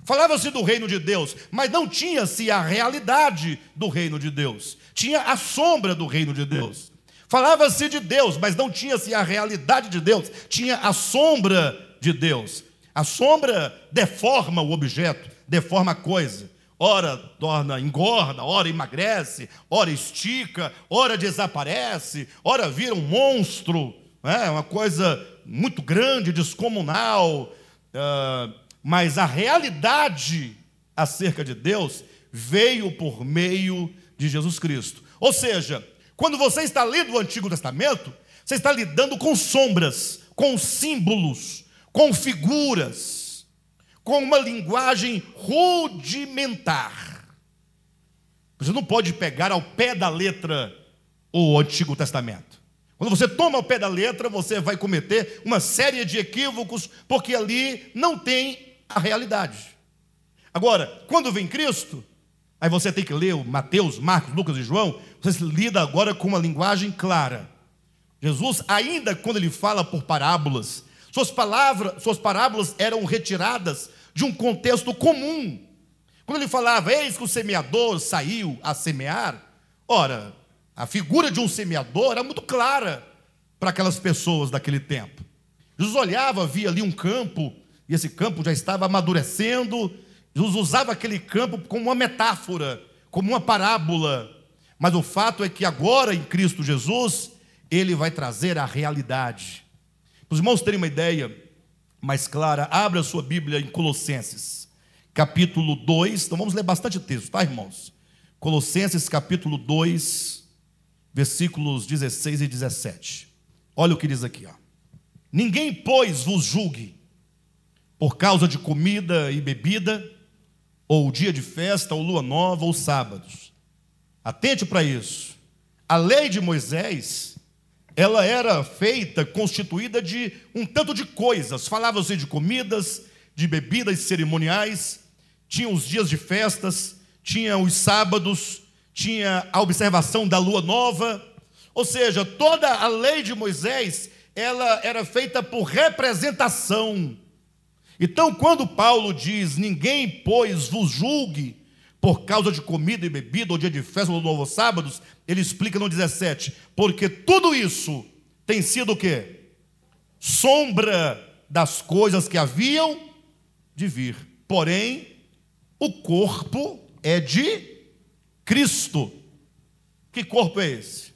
Falava-se do reino de Deus, mas não tinha-se a realidade do reino de Deus. Tinha a sombra do reino de Deus. Falava-se de Deus, mas não tinha-se a realidade de Deus. Tinha a sombra de Deus. A sombra deforma o objeto, deforma a coisa. Ora torna, engorda, ora emagrece, ora estica, ora desaparece, ora vira um monstro, é uma coisa muito grande, descomunal. Uh, mas a realidade acerca de Deus veio por meio de Jesus Cristo. Ou seja, quando você está lendo o Antigo Testamento, você está lidando com sombras, com símbolos, com figuras com uma linguagem rudimentar. Você não pode pegar ao pé da letra o Antigo Testamento. Quando você toma ao pé da letra, você vai cometer uma série de equívocos, porque ali não tem a realidade. Agora, quando vem Cristo, aí você tem que ler o Mateus, Marcos, Lucas e João, você lida agora com uma linguagem clara. Jesus, ainda quando ele fala por parábolas, suas palavras, suas parábolas eram retiradas de um contexto comum. Quando ele falava, eis que o semeador saiu a semear, ora, a figura de um semeador era muito clara para aquelas pessoas daquele tempo. Jesus olhava, via ali um campo, e esse campo já estava amadurecendo. Jesus usava aquele campo como uma metáfora, como uma parábola. Mas o fato é que agora, em Cristo Jesus, ele vai trazer a realidade. Para os irmãos terem uma ideia, mais clara, abra a sua Bíblia em Colossenses, capítulo 2. Então vamos ler bastante texto, tá, irmãos? Colossenses, capítulo 2, versículos 16 e 17. Olha o que diz aqui, ó. Ninguém, pois, vos julgue por causa de comida e bebida, ou dia de festa, ou lua nova, ou sábados. Atente para isso. A lei de Moisés ela era feita, constituída de um tanto de coisas. Falava-se de comidas, de bebidas cerimoniais, tinha os dias de festas, tinha os sábados, tinha a observação da lua nova. Ou seja, toda a lei de Moisés, ela era feita por representação. Então, quando Paulo diz: Ninguém, pois, vos julgue por causa de comida e bebida, ou dia de festa, ou novo sábados, ele explica no 17, porque tudo isso tem sido o quê? Sombra das coisas que haviam de vir. Porém, o corpo é de Cristo. Que corpo é esse?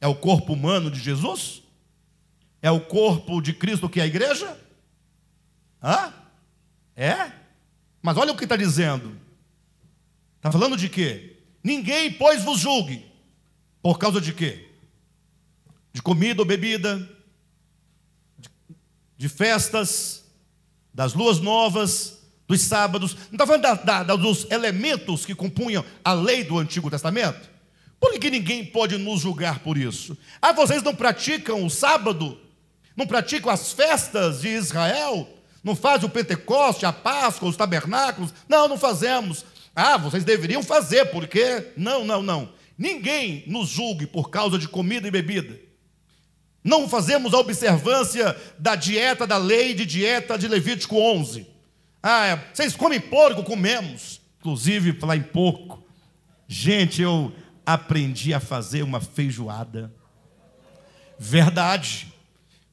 É o corpo humano de Jesus? É o corpo de Cristo que é a igreja? Hã? É? Mas olha o que está dizendo. Está falando de quê? Ninguém, pois, vos julgue. Por causa de quê? De comida ou bebida, de, festas, das luas novas, dos sábados. Não está falando da, da, dos elementos que compunham a lei do Antigo Testamento? Por que ninguém pode nos julgar por isso? Ah, vocês não praticam o sábado? Não praticam as festas de Israel? Não fazem o Pentecoste, a Páscoa, os tabernáculos? Não, não fazemos. Ah, vocês deveriam fazer, porque. Não, não, não. Ninguém nos julgue por causa de comida e bebida. Não fazemos a observância da dieta, da lei de dieta de Levítico 11. Ah, vocês comem porco? Comemos. Inclusive, falar em porco. Gente, eu aprendi a fazer uma feijoada. Verdade.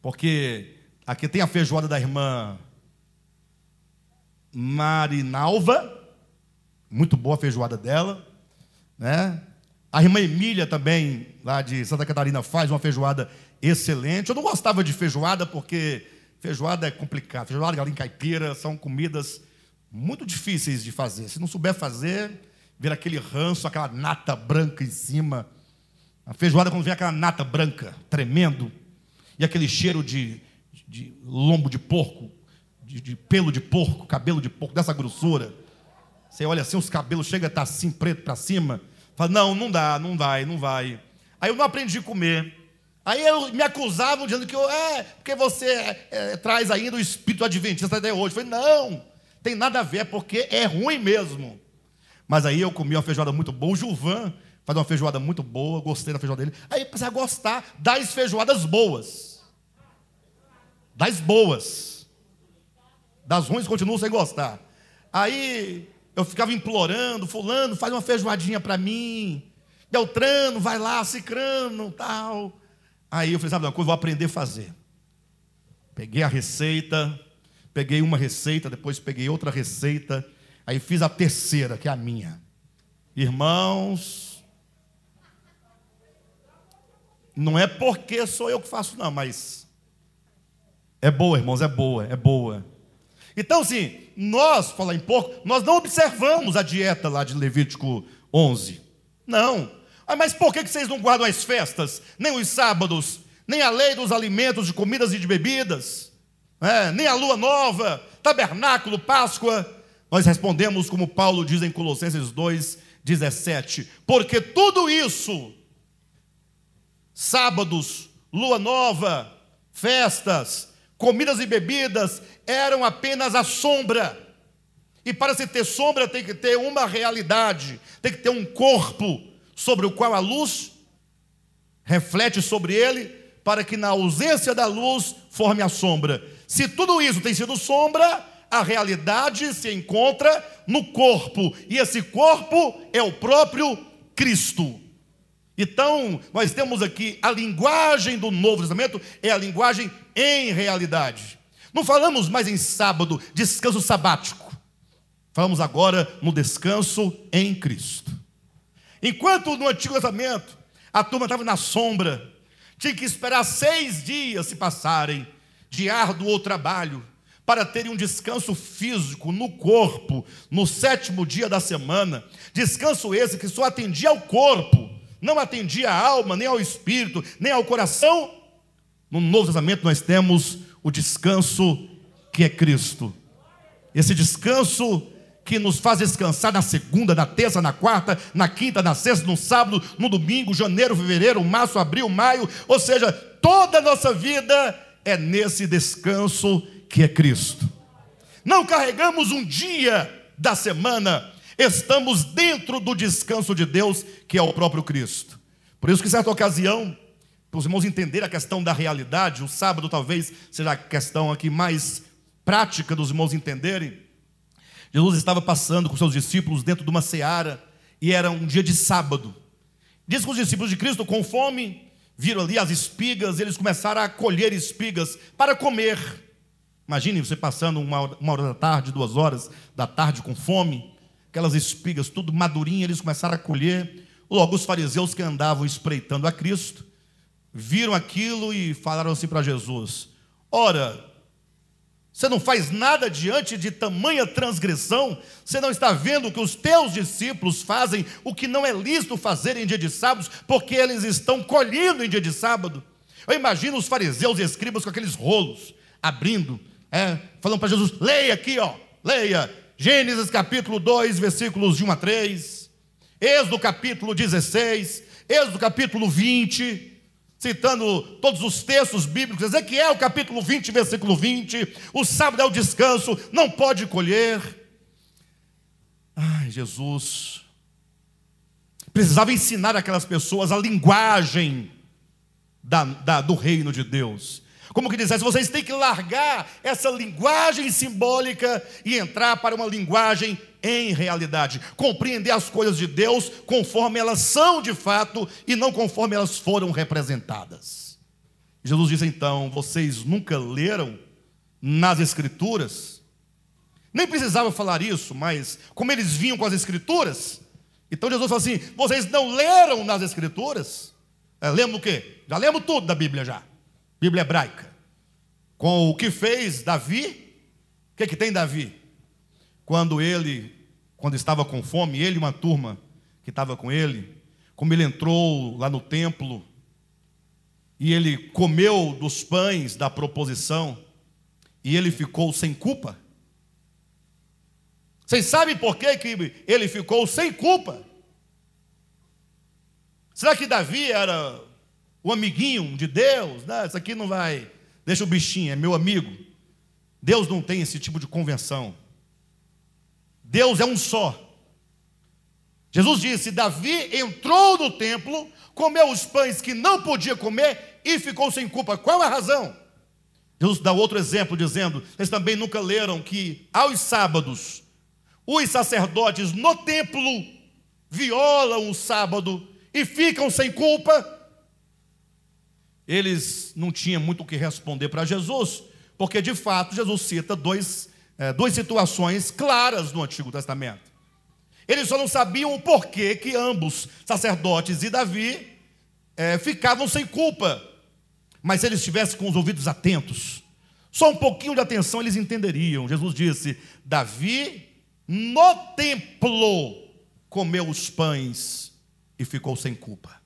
Porque aqui tem a feijoada da irmã Marinalva muito boa a feijoada dela, né? A irmã Emília também, lá de Santa Catarina, faz uma feijoada excelente. Eu não gostava de feijoada porque feijoada é complicado. Feijoada, galinha caipira, são comidas muito difíceis de fazer. Se não souber fazer, vira aquele ranço, aquela nata branca em cima. A feijoada, quando vem aquela nata branca, tremendo. e aquele cheiro de, de lombo de porco, de, de, pelo de porco, cabelo de porco, dessa grossura. Você olha assim, os cabelos chegam a estar assim, preto para cima. Fala, não, não dá, não vai, não vai. Aí eu não aprendi a comer. Aí eu, me acusavam dizendo que eu, é, porque você é, é, traz ainda o espírito adventista até hoje. Falei, não, tem nada a ver, é porque é ruim mesmo. Mas aí eu comi uma feijoada muito boa. O Gilvan faz uma feijoada muito boa, gostei da feijoada dele. Aí eu a gostar das feijoadas boas. Das boas. Das ruins continuo sem gostar. Aí eu ficava implorando, fulano, faz uma feijoadinha para mim. Beltrano, vai lá, cicrano, tal. Aí eu falei, sabe uma coisa, vou aprender a fazer. Peguei a receita, peguei uma receita, depois peguei outra receita, aí fiz a terceira, que é a minha. Irmãos, não é porque sou eu que faço, não, mas é boa, irmãos, é boa, é boa. Então, assim, nós, falar em porco, nós não observamos a dieta lá de Levítico 11. Não. Ah, mas por que vocês não guardam as festas, nem os sábados, nem a lei dos alimentos, de comidas e de bebidas, é, nem a lua nova, tabernáculo, Páscoa? Nós respondemos como Paulo diz em Colossenses 2, 17: porque tudo isso, sábados, lua nova, festas, comidas e bebidas, eram apenas a sombra. E para se ter sombra tem que ter uma realidade, tem que ter um corpo sobre o qual a luz reflete sobre ele, para que na ausência da luz forme a sombra. Se tudo isso tem sido sombra, a realidade se encontra no corpo, e esse corpo é o próprio Cristo. Então, nós temos aqui a linguagem do Novo Testamento, é a linguagem em realidade. Não falamos mais em sábado, descanso sabático. Falamos agora no descanso em Cristo. Enquanto no Antigo Testamento a turma estava na sombra, tinha que esperar seis dias se passarem de árduo trabalho para terem um descanso físico no corpo no sétimo dia da semana. Descanso esse que só atendia ao corpo, não atendia à alma, nem ao espírito, nem ao coração. No Novo Testamento nós temos o descanso que é Cristo. Esse descanso que nos faz descansar na segunda, na terça, na quarta, na quinta, na sexta, no sábado, no domingo, janeiro, fevereiro, março, abril, maio, ou seja, toda a nossa vida é nesse descanso que é Cristo. Não carregamos um dia da semana, estamos dentro do descanso de Deus, que é o próprio Cristo. Por isso que, certa ocasião, para os irmãos entenderem a questão da realidade, o sábado talvez seja a questão aqui mais prática dos irmãos entenderem. Jesus estava passando com seus discípulos dentro de uma seara e era um dia de sábado. Diz que os discípulos de Cristo, com fome, viram ali as espigas, eles começaram a colher espigas para comer. Imagine você passando uma hora, uma hora da tarde, duas horas da tarde com fome, aquelas espigas tudo madurinhas, eles começaram a colher. Logo, os fariseus que andavam espreitando a Cristo viram aquilo e falaram assim para Jesus: Ora, você não faz nada diante de tamanha transgressão? Você não está vendo que os teus discípulos fazem o que não é lícito fazer em dia de sábado, porque eles estão colhendo em dia de sábado? Eu imagino os fariseus e escribas com aqueles rolos, abrindo, é, falando para Jesus: leia aqui, ó, leia, Gênesis capítulo 2, versículos de 1 a 3, Êxodo capítulo 16, Êxodo capítulo 20 citando todos os textos bíblicos, Ezequiel capítulo 20, versículo 20, o sábado é o descanso, não pode colher. Ai, Jesus precisava ensinar aquelas pessoas a linguagem da, da, do reino de Deus. Como que dissesse, vocês têm que largar essa linguagem simbólica e entrar para uma linguagem em realidade, compreender as coisas de Deus conforme elas são de fato e não conforme elas foram representadas. Jesus diz então: vocês nunca leram nas Escrituras? Nem precisava falar isso, mas como eles vinham com as Escrituras, então Jesus fala assim: vocês não leram nas Escrituras? É, lemos o quê? Já lemos tudo da Bíblia já. Bíblia hebraica. Com o que fez Davi, o que, que tem Davi? quando ele, quando estava com fome, ele e uma turma que estava com ele, como ele entrou lá no templo e ele comeu dos pães da proposição e ele ficou sem culpa? Vocês sabem por que, que ele ficou sem culpa? Será que Davi era o amiguinho de Deus? Não, isso aqui não vai, deixa o bichinho, é meu amigo. Deus não tem esse tipo de convenção. Deus é um só. Jesus disse: Davi entrou no templo, comeu os pães que não podia comer e ficou sem culpa. Qual a razão? Jesus dá outro exemplo, dizendo: Vocês também nunca leram que aos sábados os sacerdotes no templo violam o sábado e ficam sem culpa? Eles não tinham muito o que responder para Jesus, porque de fato Jesus cita dois, é, duas situações claras no Antigo Testamento. Eles só não sabiam o porquê que ambos, sacerdotes e Davi, é, ficavam sem culpa. Mas se eles estivessem com os ouvidos atentos, só um pouquinho de atenção eles entenderiam. Jesus disse: Davi no templo comeu os pães e ficou sem culpa.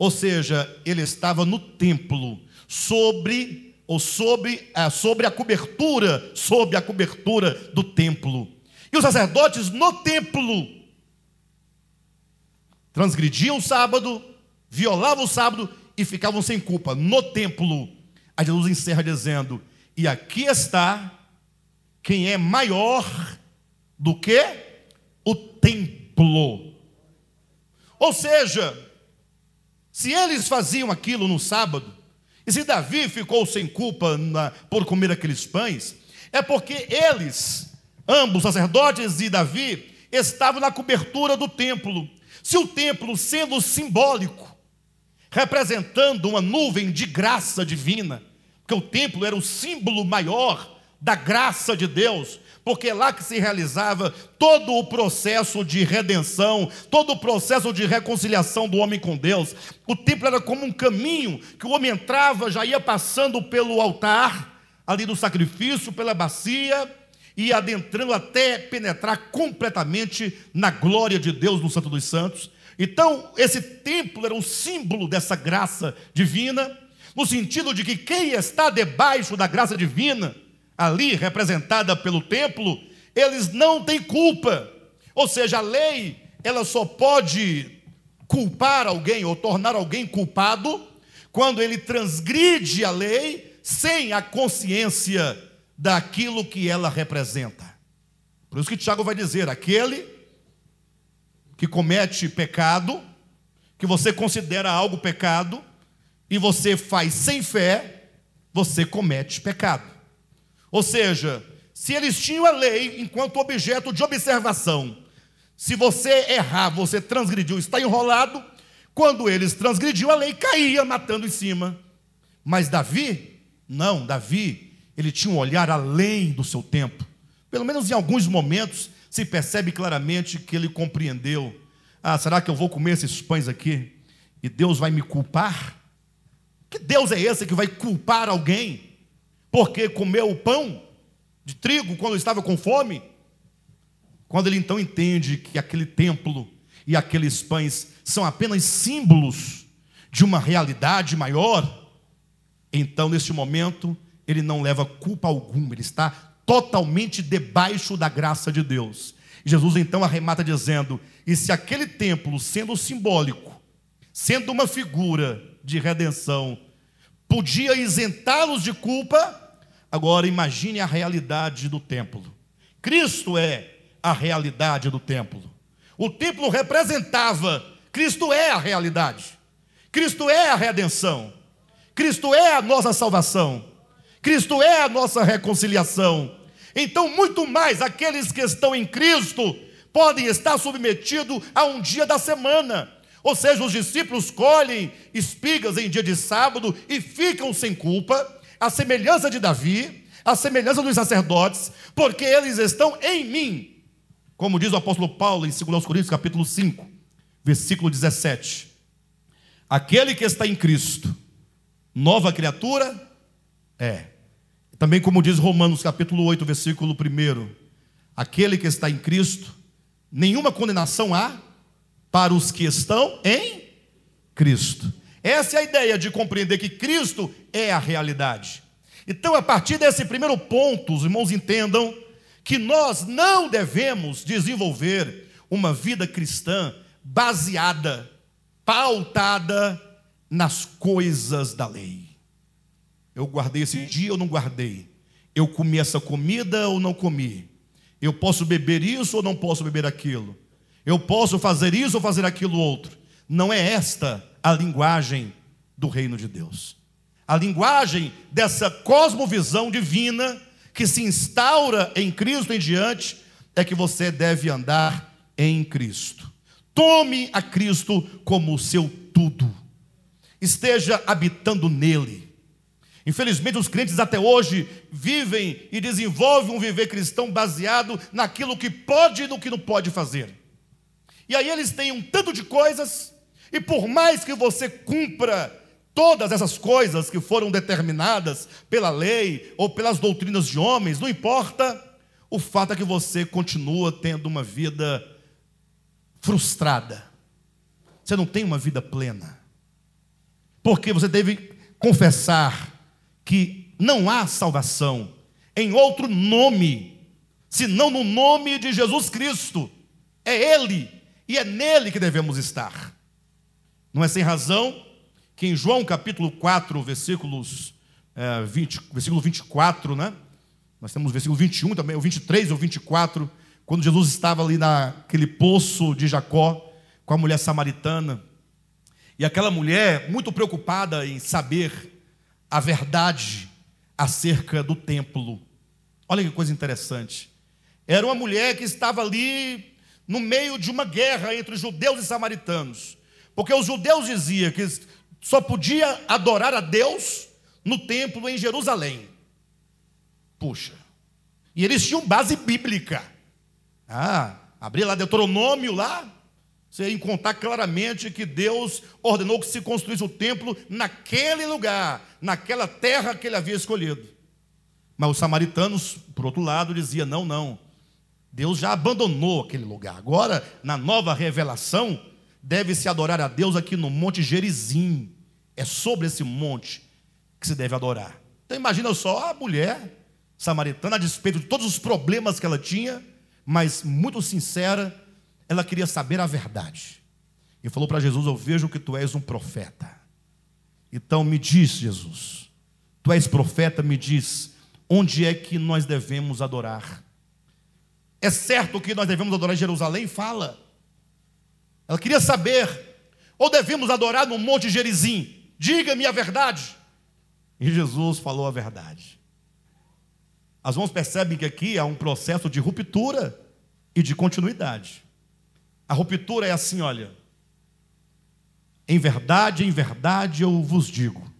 Ou seja, ele estava no templo, sobre ou sobre, é, sobre a cobertura, sob a cobertura do templo. E os sacerdotes no templo transgrediam o sábado, violavam o sábado e ficavam sem culpa no templo. Aí Jesus encerra dizendo: E aqui está quem é maior do que o templo. Ou seja, se eles faziam aquilo no sábado, e se Davi ficou sem culpa na, por comer aqueles pães, é porque eles Ambos, sacerdotes e Davi, estavam na cobertura do templo. Se o templo, sendo simbólico, representando uma nuvem de graça divina, porque o templo era o símbolo maior da graça de Deus, porque é lá que se realizava todo o processo de redenção, todo o processo de reconciliação do homem com Deus. O templo era como um caminho que o homem entrava, já ia passando pelo altar, ali do sacrifício, pela bacia, e adentrando até penetrar completamente na glória de Deus no Santo dos Santos. Então, esse templo era um símbolo dessa graça divina, no sentido de que quem está debaixo da graça divina, ali representada pelo templo, eles não têm culpa. Ou seja, a lei, ela só pode culpar alguém ou tornar alguém culpado quando ele transgride a lei sem a consciência daquilo que ela representa. Por isso que Tiago vai dizer: aquele que comete pecado, que você considera algo pecado, e você faz sem fé, você comete pecado. Ou seja, se eles tinham a lei enquanto objeto de observação, se você errar, você transgrediu, está enrolado, quando eles transgrediam a lei, caía matando em cima. Mas Davi, não, Davi ele tinha um olhar além do seu tempo. Pelo menos em alguns momentos se percebe claramente que ele compreendeu: ah, será que eu vou comer esses pães aqui e Deus vai me culpar? Que Deus é esse que vai culpar alguém porque comeu o pão de trigo quando estava com fome? Quando ele então entende que aquele templo e aqueles pães são apenas símbolos de uma realidade maior, então neste momento ele não leva culpa alguma, ele está totalmente debaixo da graça de Deus. Jesus então arremata dizendo: E se aquele templo, sendo simbólico, sendo uma figura de redenção, podia isentá-los de culpa, agora imagine a realidade do templo. Cristo é a realidade do templo. O templo representava, Cristo é a realidade. Cristo é a redenção. Cristo é a nossa salvação. Cristo é a nossa reconciliação. Então, muito mais, aqueles que estão em Cristo podem estar submetidos a um dia da semana. Ou seja, os discípulos colhem espigas em dia de sábado e ficam sem culpa, a semelhança de Davi, a semelhança dos sacerdotes, porque eles estão em mim. Como diz o apóstolo Paulo em 2 Coríntios, capítulo 5, versículo 17. Aquele que está em Cristo, nova criatura é. Também como diz Romanos capítulo 8, versículo 1, aquele que está em Cristo, nenhuma condenação há para os que estão em Cristo. Essa é a ideia de compreender que Cristo é a realidade. Então, a partir desse primeiro ponto, os irmãos entendam que nós não devemos desenvolver uma vida cristã baseada, pautada nas coisas da lei. Eu guardei esse dia ou não guardei? Eu comi essa comida ou não comi? Eu posso beber isso ou não posso beber aquilo? Eu posso fazer isso ou fazer aquilo outro? Não é esta a linguagem do reino de Deus. A linguagem dessa cosmovisão divina que se instaura em Cristo em diante é que você deve andar em Cristo. Tome a Cristo como o seu tudo. Esteja habitando nele. Infelizmente, os crentes até hoje vivem e desenvolvem um viver cristão baseado naquilo que pode e no que não pode fazer. E aí eles têm um tanto de coisas, e por mais que você cumpra todas essas coisas que foram determinadas pela lei ou pelas doutrinas de homens, não importa, o fato é que você continua tendo uma vida frustrada. Você não tem uma vida plena. Porque você deve confessar que não há salvação em outro nome, senão no nome de Jesus Cristo. É Ele e é nele que devemos estar. Não é sem razão que em João capítulo 4, versículos, é, 20, versículo 24, né? Nós temos o versículo 21 também, o 23 ou 24, quando Jesus estava ali naquele poço de Jacó com a mulher samaritana. E aquela mulher, muito preocupada em saber a verdade acerca do templo. Olha que coisa interessante. Era uma mulher que estava ali no meio de uma guerra entre judeus e samaritanos. Porque os judeus diziam que só podia adorar a Deus no templo em Jerusalém. Puxa. E eles tinham base bíblica. Ah, abrir lá Deuteronômio lá, você ia encontrar claramente que Deus ordenou que se construísse o templo naquele lugar, naquela terra que ele havia escolhido. Mas os samaritanos, por outro lado, diziam: não, não. Deus já abandonou aquele lugar. Agora, na nova revelação, deve-se adorar a Deus aqui no Monte Gerizim. É sobre esse monte que se deve adorar. Então imagina só a mulher samaritana, a despeito de todos os problemas que ela tinha, mas muito sincera, ela queria saber a verdade. E falou para Jesus: Eu vejo que tu és um profeta. Então me diz, Jesus, tu és profeta, me diz, onde é que nós devemos adorar? É certo que nós devemos adorar Jerusalém? Fala. Ela queria saber, ou devemos adorar no Monte Gerizim? Diga-me a verdade. E Jesus falou a verdade. As mãos percebem que aqui há um processo de ruptura e de continuidade. A ruptura é assim, olha. Em verdade, em verdade eu vos digo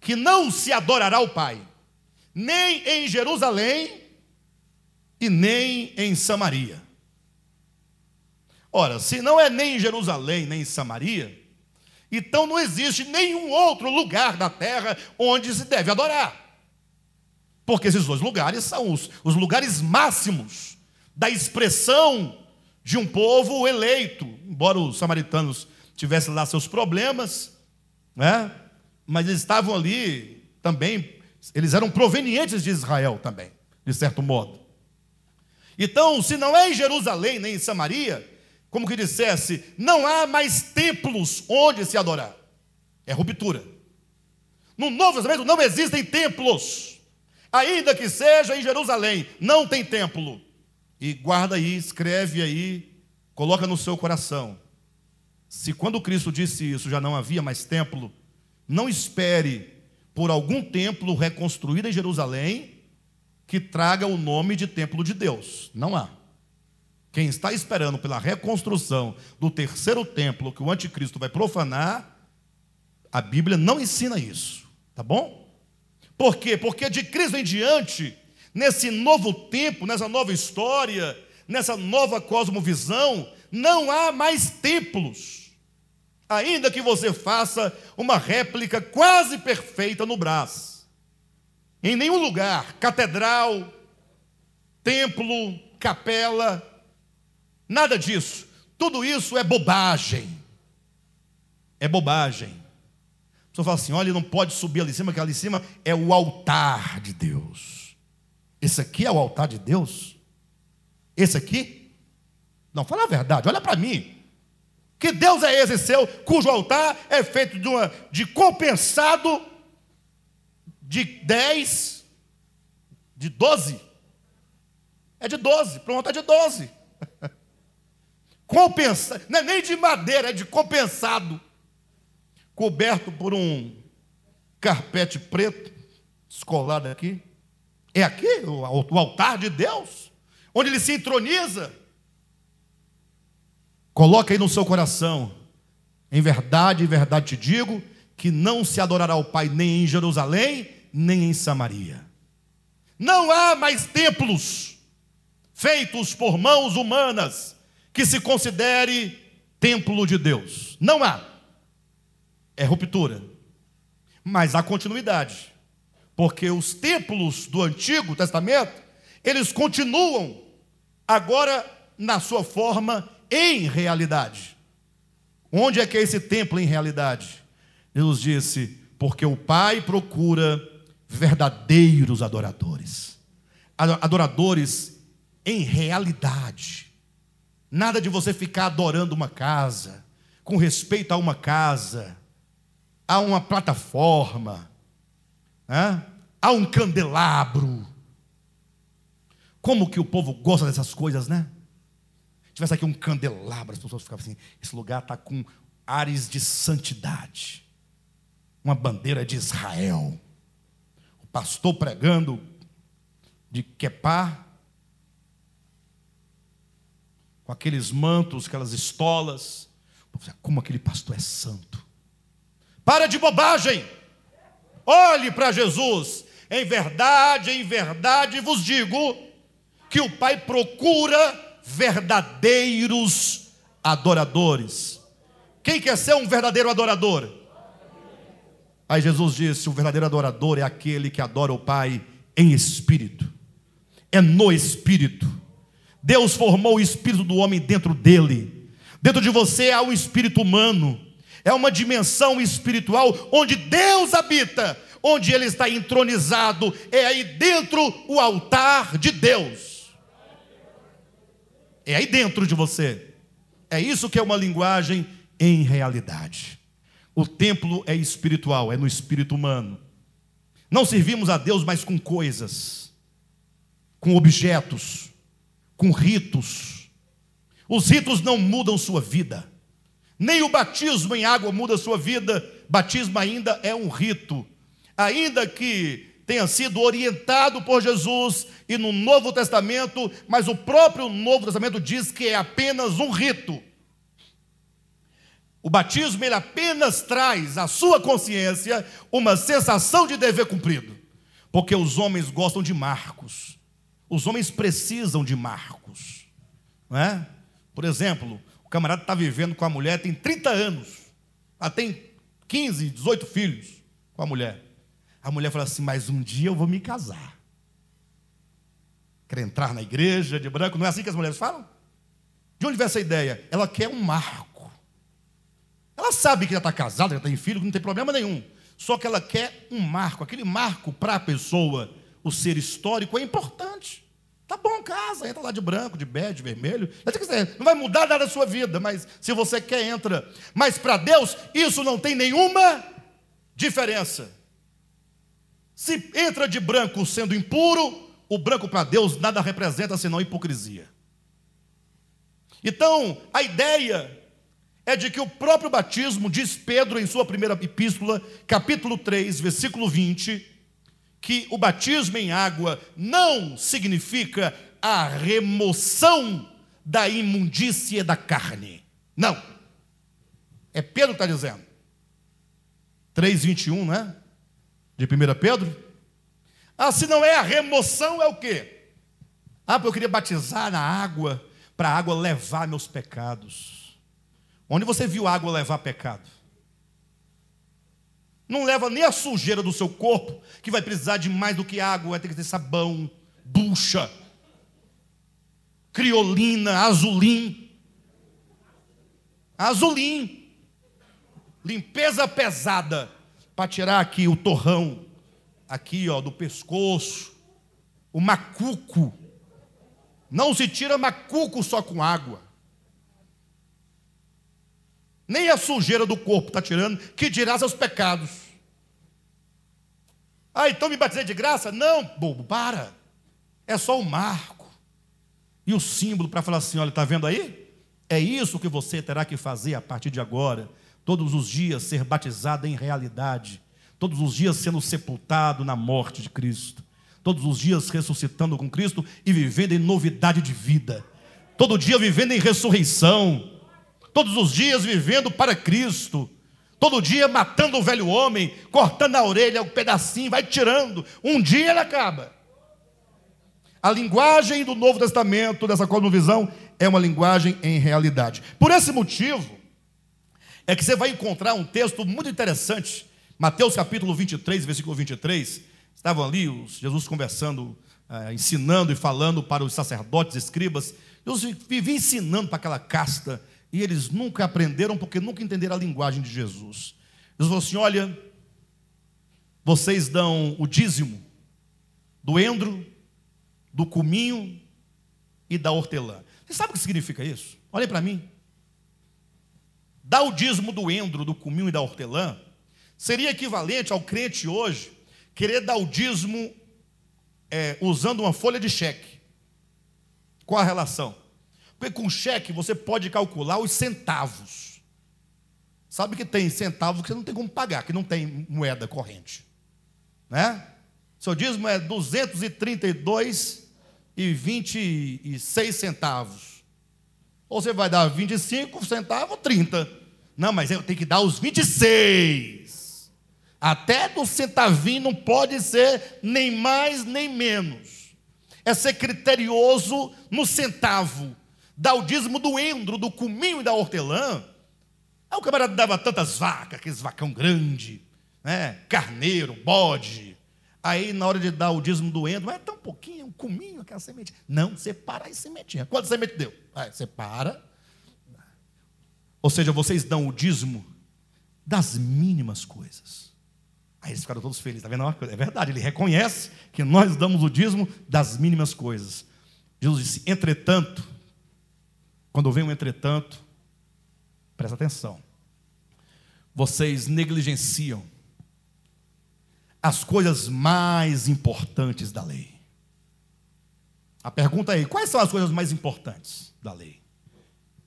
que não se adorará o Pai, nem em Jerusalém e nem em Samaria. Ora, se não é nem em Jerusalém, nem em Samaria, então não existe nenhum outro lugar da terra onde se deve adorar. Porque esses dois lugares são os, os lugares máximos da expressão de um povo eleito, embora os samaritanos tivessem lá seus problemas, né? mas eles estavam ali também, eles eram provenientes de Israel também, de certo modo. Então, se não é em Jerusalém nem em Samaria, como que dissesse, não há mais templos onde se adorar. É ruptura. No Novo Testamento não existem templos, ainda que seja em Jerusalém, não tem templo. E guarda aí, escreve aí, coloca no seu coração. Se quando Cristo disse isso já não havia mais templo, não espere por algum templo reconstruído em Jerusalém que traga o nome de templo de Deus. Não há. Quem está esperando pela reconstrução do terceiro templo que o anticristo vai profanar, a Bíblia não ensina isso, tá bom? Por quê? Porque de Cristo em diante nesse novo tempo, nessa nova história, nessa nova cosmovisão, não há mais templos. Ainda que você faça uma réplica quase perfeita no Brás. Em nenhum lugar, catedral, templo, capela, nada disso. Tudo isso é bobagem. é bobagem. A pessoa fala assim: olha, não pode subir ali em cima, que ali em cima é o altar de Deus. Esse aqui é o altar de Deus? Esse aqui? Não, fala a verdade, olha para mim. Que Deus é esse seu, cujo altar é feito de, uma, de compensado de 10, de 12? É de 12, pronto, é de 12. Compensa, não é nem de madeira, é de compensado. Coberto por um carpete preto, escolado aqui. É aqui o, o altar de Deus, onde ele se entroniza. Coloca aí no seu coração. Em verdade, em verdade te digo que não se adorará o Pai nem em Jerusalém, nem em Samaria. Não há mais templos feitos por mãos humanas que se considere templo de Deus. Não há. É ruptura. Mas há continuidade. Porque os templos do Antigo Testamento, eles continuam agora na sua forma em realidade. Onde é que é esse templo em realidade? Jesus disse: porque o Pai procura verdadeiros adoradores. Adoradores em realidade. Nada de você ficar adorando uma casa, com respeito a uma casa, a uma plataforma, né? a um candelabro. Como que o povo gosta dessas coisas, né? tivesse aqui um candelabro, as pessoas ficavam assim: esse lugar está com ares de santidade, uma bandeira de Israel. Pastor pregando de quepá, com aqueles mantos, aquelas estolas. Como aquele pastor é santo. Para de bobagem. Olhe para Jesus. Em verdade, em verdade vos digo que o Pai procura verdadeiros adoradores. Quem quer ser um verdadeiro adorador? Aí Jesus disse: o verdadeiro adorador é aquele que adora o Pai em espírito, é no espírito. Deus formou o espírito do homem dentro dele. Dentro de você há um espírito humano, é uma dimensão espiritual onde Deus habita, onde Ele está entronizado, é aí dentro o altar de Deus. É aí dentro de você. É isso que é uma linguagem em realidade. O templo é espiritual, é no espírito humano. Não servimos a Deus mais com coisas, com objetos, com ritos. Os ritos não mudam sua vida. Nem o batismo em água muda sua vida. Batismo ainda é um rito. Ainda que tenha sido orientado por Jesus e no Novo Testamento, mas o próprio Novo Testamento diz que é apenas um rito. O batismo ele apenas traz à sua consciência uma sensação de dever cumprido, porque os homens gostam de marcos. Os homens precisam de marcos, não é? Por exemplo, o camarada está vivendo com a mulher tem 30 anos, ela tem 15, 18 filhos com a mulher. A mulher fala assim: Mas um dia eu vou me casar. Quer entrar na igreja de branco? Não é assim que as mulheres falam? De onde vem essa ideia? Ela quer um marco. Ela sabe que já está casada, já tem filho, não tem problema nenhum. Só que ela quer um marco. Aquele marco para a pessoa, o ser histórico, é importante. Tá bom, casa, entra lá de branco, de bege, de vermelho. Não vai mudar nada da sua vida, mas se você quer, entra. Mas para Deus, isso não tem nenhuma diferença. Se entra de branco sendo impuro, o branco para Deus nada representa senão hipocrisia. Então, a ideia é de que o próprio batismo, diz Pedro em sua primeira epístola, capítulo 3, versículo 20, que o batismo em água não significa a remoção da imundícia da carne. Não. É Pedro que está dizendo. 3,21, né? de 1 Pedro? Ah, se não é a remoção, é o quê? Ah, porque eu queria batizar na água, para a água levar meus pecados. Onde você viu água levar pecado? Não leva nem a sujeira do seu corpo, que vai precisar de mais do que água, vai ter que ter sabão, bucha, criolina, azulim. Azulim. limpeza pesada, para tirar aqui o torrão, aqui ó, do pescoço, o macuco. Não se tira macuco só com água. Nem a sujeira do corpo está tirando, que dirá seus pecados. Ah, então me batizei de graça? Não, bobo, para. É só o marco. E o símbolo para falar assim: olha, está vendo aí? É isso que você terá que fazer a partir de agora. Todos os dias ser batizado em realidade. Todos os dias sendo sepultado na morte de Cristo. Todos os dias ressuscitando com Cristo e vivendo em novidade de vida. Todo dia vivendo em ressurreição. Todos os dias vivendo para Cristo. Todo dia matando o velho homem, cortando a orelha, um pedacinho, vai tirando. Um dia ele acaba. A linguagem do Novo Testamento, dessa cosmovisão, é uma linguagem em realidade. Por esse motivo, é que você vai encontrar um texto muito interessante, Mateus capítulo 23, versículo 23. Estavam ali os, Jesus conversando, eh, ensinando e falando para os sacerdotes, escribas. Jesus vivia ensinando para aquela casta, e eles nunca aprenderam porque nunca entenderam a linguagem de Jesus. Jesus falou assim: olha, vocês dão o dízimo do endro, do cominho e da hortelã. Você sabe o que significa isso? Olhem para mim. Dar o dízimo do endro, do cominho e da hortelã seria equivalente ao crente hoje querer dar o dízimo é, usando uma folha de cheque. Qual a relação? Porque com cheque você pode calcular os centavos. Sabe que tem centavos que você não tem como pagar, que não tem moeda corrente. Né? Seu dízimo é 232 e 26 centavos. Ou você vai dar 25 centavos ou 30. Não, mas eu tenho que dar os 26. Até do centavinho não pode ser nem mais nem menos. É ser criterioso no centavo. Dar o dízimo do endro, do cominho e da hortelã. Aí o camarada dava tantas vacas, aqueles vacão grande, né? carneiro, bode, Aí, na hora de dar o dízimo do endo, é tão pouquinho, um cominho, aquela semente. Não, separa as sementinhas. Quantas sementes deu? Aí, separa. Ou seja, vocês dão o dízimo das mínimas coisas. Aí eles ficaram todos felizes. Está vendo? É verdade, ele reconhece que nós damos o dízimo das mínimas coisas. Jesus disse: entretanto, quando vem um entretanto, presta atenção. Vocês negligenciam as coisas mais importantes da lei. A pergunta é: quais são as coisas mais importantes da lei?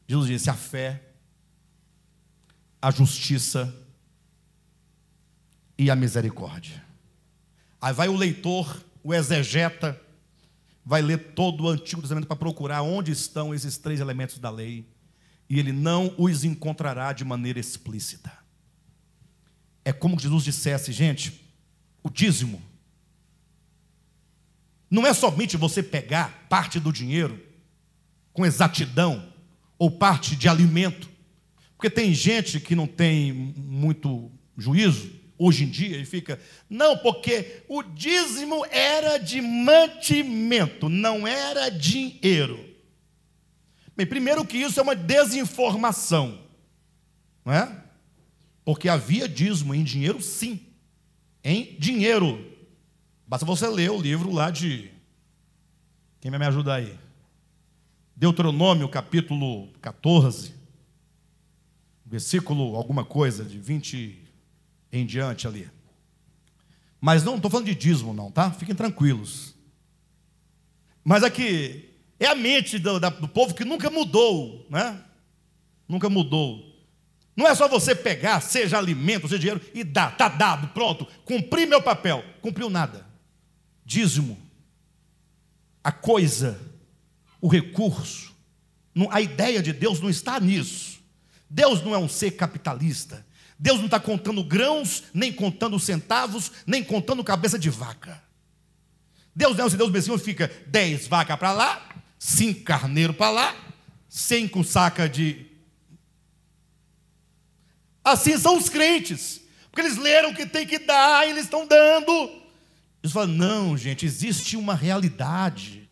Jesus disse: a fé, a justiça e a misericórdia. Aí vai o leitor, o exegeta, vai ler todo o Antigo Testamento para procurar onde estão esses três elementos da lei, e ele não os encontrará de maneira explícita. É como Jesus dissesse, gente, o dízimo. Não é somente você pegar parte do dinheiro com exatidão ou parte de alimento, porque tem gente que não tem muito juízo hoje em dia e fica, não, porque o dízimo era de mantimento, não era dinheiro. Bem, primeiro que isso é uma desinformação, não é? Porque havia dízimo em dinheiro, sim em dinheiro. Basta você ler o livro lá de. Quem vai me ajudar aí? Deuteronômio, capítulo 14, versículo alguma coisa, de 20 em diante ali. Mas não estou falando de dízimo, não, tá? Fiquem tranquilos. Mas aqui, é a mente do, do povo que nunca mudou, né? Nunca mudou. Não é só você pegar, seja alimento, seja dinheiro, e dar, está dado, pronto, cumpri meu papel. Cumpriu nada. Dízimo, a coisa, o recurso, a ideia de Deus não está nisso. Deus não é um ser capitalista. Deus não está contando grãos, nem contando centavos, nem contando cabeça de vaca. Deus não é um Deus mesmo fica dez vacas para lá, cinco carneiros para lá, cinco sacas de Assim são os crentes, porque eles leram que tem que dar e eles estão dando. Eles falam: não, gente, existe uma realidade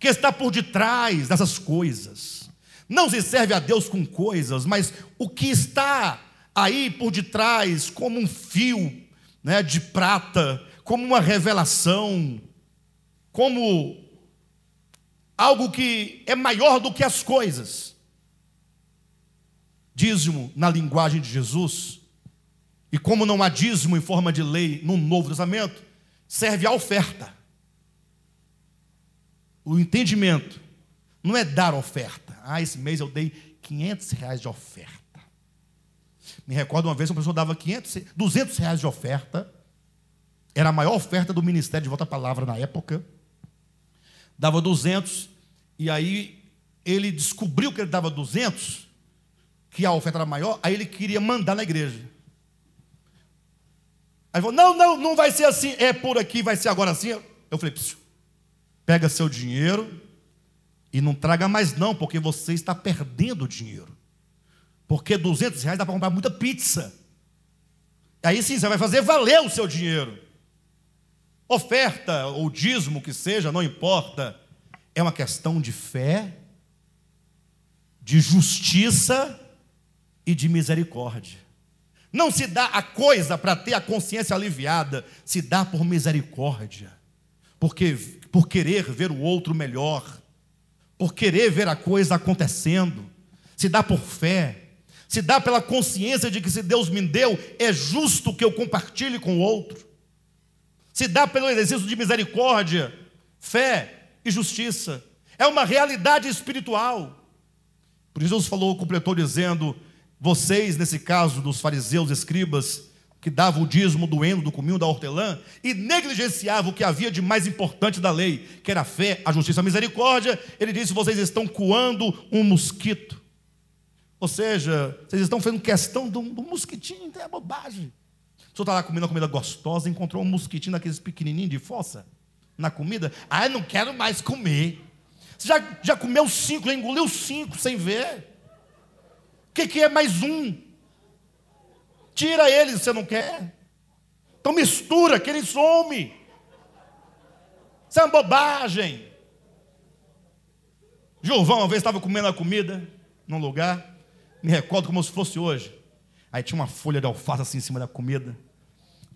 que está por detrás dessas coisas. Não se serve a Deus com coisas, mas o que está aí por detrás, como um fio né, de prata, como uma revelação, como algo que é maior do que as coisas. Dízimo na linguagem de Jesus, e como não há dízimo em forma de lei no Novo Testamento, serve a oferta. O entendimento não é dar oferta. Ah, esse mês eu dei 500 reais de oferta. Me recordo uma vez uma pessoa dava 500, 200 reais de oferta. Era a maior oferta do Ministério de Volta à Palavra na época. Dava 200 e aí ele descobriu que ele dava 200, que a oferta era maior, aí ele queria mandar na igreja. Aí falou: Não, não, não vai ser assim, é por aqui, vai ser agora assim. Eu falei: Pega seu dinheiro e não traga mais, não, porque você está perdendo dinheiro. Porque 200 reais dá para comprar muita pizza. Aí sim, você vai fazer valer o seu dinheiro. Oferta ou dízimo que seja, não importa. É uma questão de fé, de justiça e de misericórdia. Não se dá a coisa para ter a consciência aliviada, se dá por misericórdia, porque por querer ver o outro melhor, por querer ver a coisa acontecendo, se dá por fé, se dá pela consciência de que se Deus me deu, é justo que eu compartilhe com o outro, se dá pelo exercício de misericórdia, fé e justiça, é uma realidade espiritual. Por isso Jesus falou, completou dizendo: vocês, nesse caso dos fariseus, escribas, que davam o dízimo do endo, do cominho, da hortelã, e negligenciavam o que havia de mais importante da lei, que era a fé, a justiça a misericórdia, ele disse: vocês estão coando um mosquito. Ou seja, vocês estão fazendo questão de um mosquitinho, é bobagem. O senhor está lá comendo uma comida gostosa, encontrou um mosquitinho daqueles pequenininhos de fossa na comida. Ah, eu não quero mais comer. Você já, já comeu cinco, já engoliu cinco sem ver que, que é mais um? Tira ele você não quer. Então mistura, que ele some. Isso é uma bobagem. Gilvão, uma vez estava comendo a comida num lugar, me recordo como se fosse hoje. Aí tinha uma folha de alface assim em cima da comida.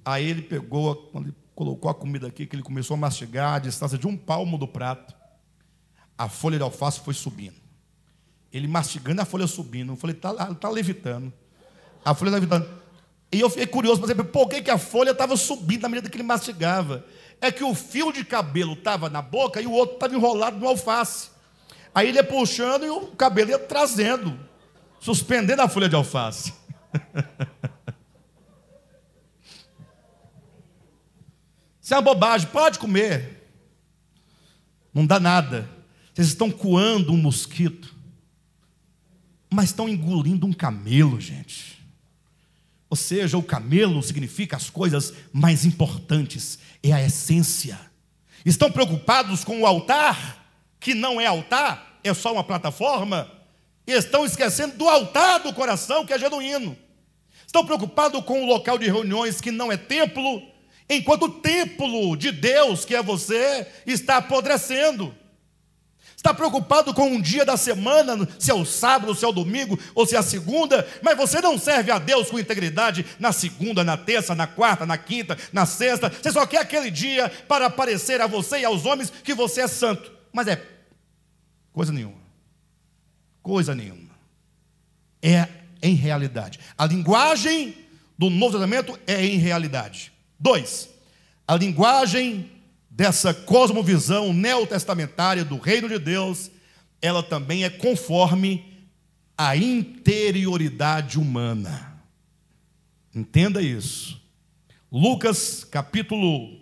Aí ele pegou, quando ele colocou a comida aqui, que ele começou a mastigar a distância de um palmo do prato, a folha de alface foi subindo. Ele mastigando a folha subindo. Eu falei, está tá levitando. A folha levitando. E eu fiquei curioso por que, que a folha estava subindo na medida que ele mastigava. É que o fio de cabelo estava na boca e o outro estava enrolado no alface. Aí ele ia puxando e o cabelo ia trazendo, suspendendo a folha de alface. Isso é uma bobagem, pode comer. Não dá nada. Vocês estão coando um mosquito mas estão engolindo um camelo, gente. Ou seja, o camelo significa as coisas mais importantes, é a essência. Estão preocupados com o altar, que não é altar, é só uma plataforma, e estão esquecendo do altar do coração, que é genuíno. Estão preocupados com o local de reuniões, que não é templo, enquanto o templo de Deus, que é você, está apodrecendo. Está preocupado com um dia da semana, se é o sábado, se é o domingo ou se é a segunda, mas você não serve a Deus com integridade na segunda, na terça, na quarta, na quinta, na sexta. Você só quer aquele dia para aparecer a você e aos homens que você é santo. Mas é coisa nenhuma. Coisa nenhuma. É em realidade. A linguagem do Novo Testamento é em realidade. Dois, a linguagem dessa cosmovisão neotestamentária do reino de Deus, ela também é conforme a interioridade humana. Entenda isso. Lucas capítulo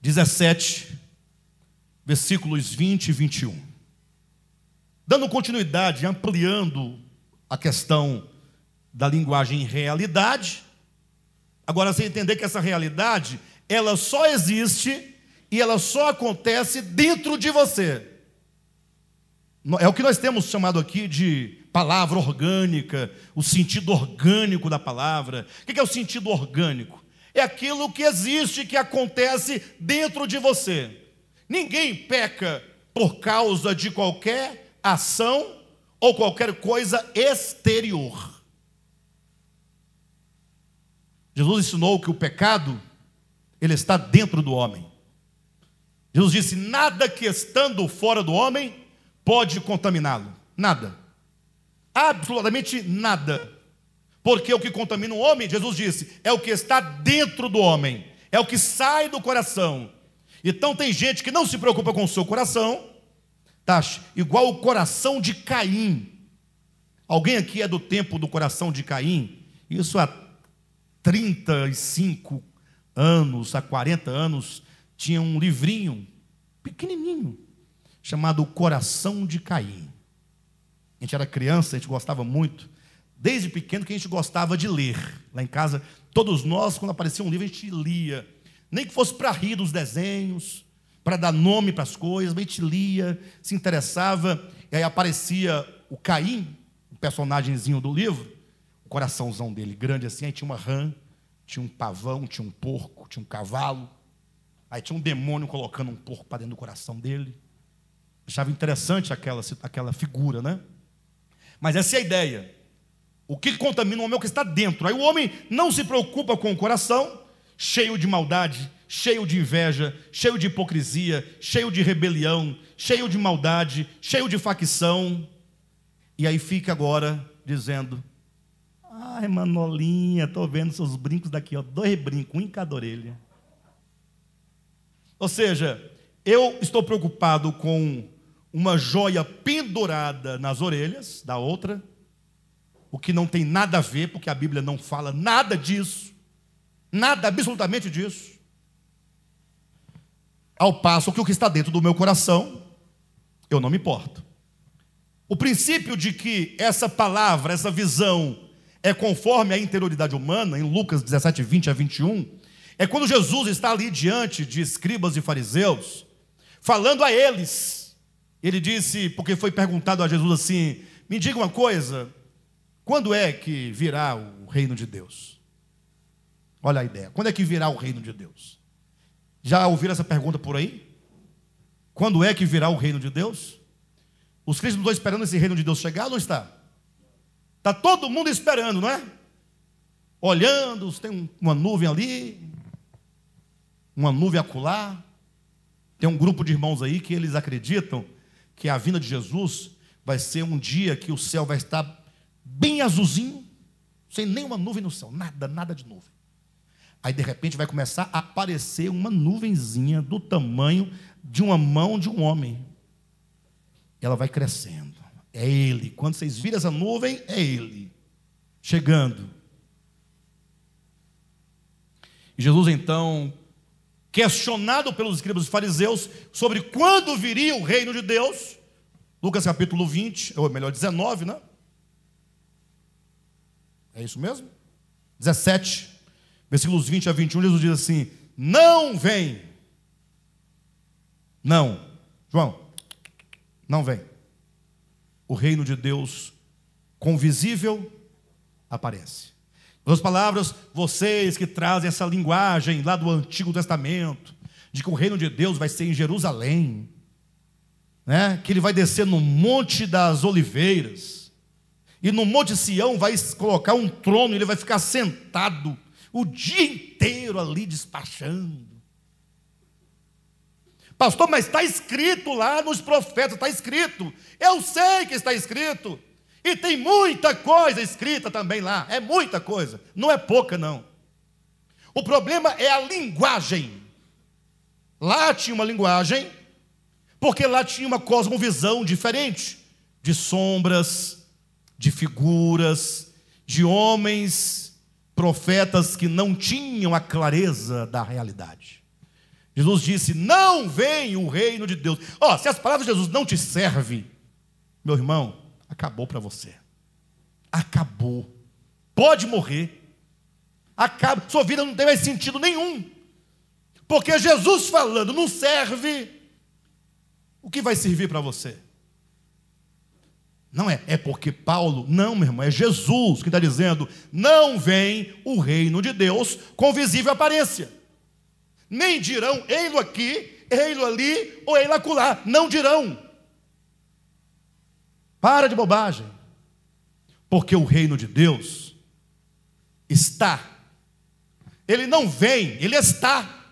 17, versículos 20 e 21. Dando continuidade, ampliando a questão da linguagem realidade. Agora, você entender que essa realidade ela só existe e ela só acontece dentro de você. É o que nós temos chamado aqui de palavra orgânica, o sentido orgânico da palavra. O que é o sentido orgânico? É aquilo que existe, que acontece dentro de você. Ninguém peca por causa de qualquer ação ou qualquer coisa exterior. Jesus ensinou que o pecado ele está dentro do homem. Jesus disse: nada que estando fora do homem pode contaminá-lo. Nada. Absolutamente nada. Porque o que contamina o homem, Jesus disse, é o que está dentro do homem, é o que sai do coração. Então tem gente que não se preocupa com o seu coração, igual o coração de Caim. Alguém aqui é do tempo do coração de Caim? Isso há 35 anos, há 40 anos, tinha um livrinho pequenininho chamado Coração de Caim. A gente era criança, a gente gostava muito, desde pequeno que a gente gostava de ler. Lá em casa, todos nós, quando aparecia um livro, a gente lia. Nem que fosse para rir dos desenhos, para dar nome para as coisas, a gente lia, se interessava, e aí aparecia o Caim, o personagemzinho do livro, o coraçãozão dele grande assim, aí tinha uma rã, tinha um pavão, tinha um porco, tinha um cavalo, aí tinha um demônio colocando um porco para dentro do coração dele. Achava interessante aquela, aquela figura, né? Mas essa é a ideia. O que contamina o homem é o que está dentro. Aí o homem não se preocupa com o coração, cheio de maldade, cheio de inveja, cheio de hipocrisia, cheio de rebelião, cheio de maldade, cheio de facção. E aí fica agora dizendo: Ai, Manolinha, estou vendo seus brincos daqui, ó, dois brincos, um em cada orelha. Ou seja, eu estou preocupado com uma joia pendurada nas orelhas da outra, o que não tem nada a ver, porque a Bíblia não fala nada disso, nada absolutamente disso. Ao passo que o que está dentro do meu coração, eu não me importo. O princípio de que essa palavra, essa visão, é conforme a interioridade humana, em Lucas 17, 20 a 21, é quando Jesus está ali diante de escribas e fariseus, falando a eles ele disse, porque foi perguntado a Jesus assim: Me diga uma coisa, quando é que virá o reino de Deus? Olha a ideia, quando é que virá o reino de Deus? Já ouviram essa pergunta por aí? Quando é que virá o reino de Deus? Os cristãos estão esperando esse reino de Deus chegar não está? Está todo mundo esperando, não é? Olhando, tem uma nuvem ali, uma nuvem acolá. Tem um grupo de irmãos aí que eles acreditam que a vinda de Jesus vai ser um dia que o céu vai estar bem azulzinho, sem nenhuma nuvem no céu, nada, nada de nuvem. Aí de repente vai começar a aparecer uma nuvenzinha do tamanho de uma mão de um homem. Ela vai crescendo. É ele. Quando vocês viram essa nuvem, é ele chegando. Jesus então questionado pelos escribas e fariseus sobre quando viria o reino de Deus. Lucas capítulo 20, ou melhor, 19, né? É isso mesmo? 17, versículos 20 a 21, Jesus diz assim: Não vem. Não. João, não vem. O reino de Deus, convisível, aparece. Em outras palavras, vocês que trazem essa linguagem lá do Antigo Testamento, de que o reino de Deus vai ser em Jerusalém, né? que ele vai descer no Monte das Oliveiras, e no Monte Sião vai colocar um trono, ele vai ficar sentado o dia inteiro ali despachando. Pastor, mas está escrito lá nos profetas, está escrito. Eu sei que está escrito. E tem muita coisa escrita também lá, é muita coisa, não é pouca não. O problema é a linguagem. Lá tinha uma linguagem, porque lá tinha uma cosmovisão diferente de sombras, de figuras, de homens, profetas que não tinham a clareza da realidade. Jesus disse: Não vem o reino de Deus. Ó, oh, se as palavras de Jesus não te servem, meu irmão, acabou para você. Acabou. Pode morrer. Acaba. Sua vida não tem mais sentido nenhum. Porque Jesus falando não serve. O que vai servir para você? Não é, é porque Paulo, não, meu irmão, é Jesus que está dizendo: não vem o reino de Deus com visível aparência. Nem dirão, ei-lo aqui, ei-lo ali, ou ei-lo acolá. Não dirão. Para de bobagem. Porque o reino de Deus está Ele não vem, ele está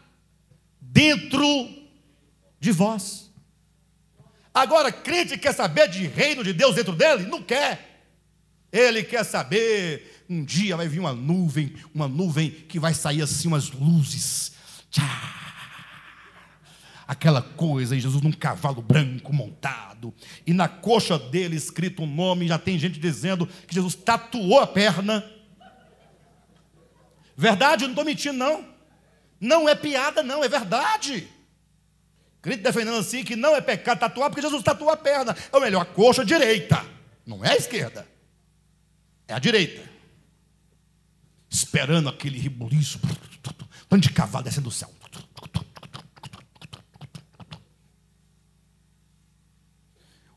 dentro de vós. Agora, crente quer saber de reino de Deus dentro dele? Não quer. Ele quer saber, um dia vai vir uma nuvem, uma nuvem que vai sair assim umas luzes. Tchá aquela coisa, e Jesus num cavalo branco montado, e na coxa dele escrito um nome, já tem gente dizendo que Jesus tatuou a perna. Verdade, não estou mentindo, não. Não é piada, não, é verdade. Crente defendendo assim que não é pecado tatuar, porque Jesus tatuou a perna. É o melhor, a coxa direita, não é a esquerda, é a direita. Esperando aquele ribuliço, tanto de cavalo descendo do céu.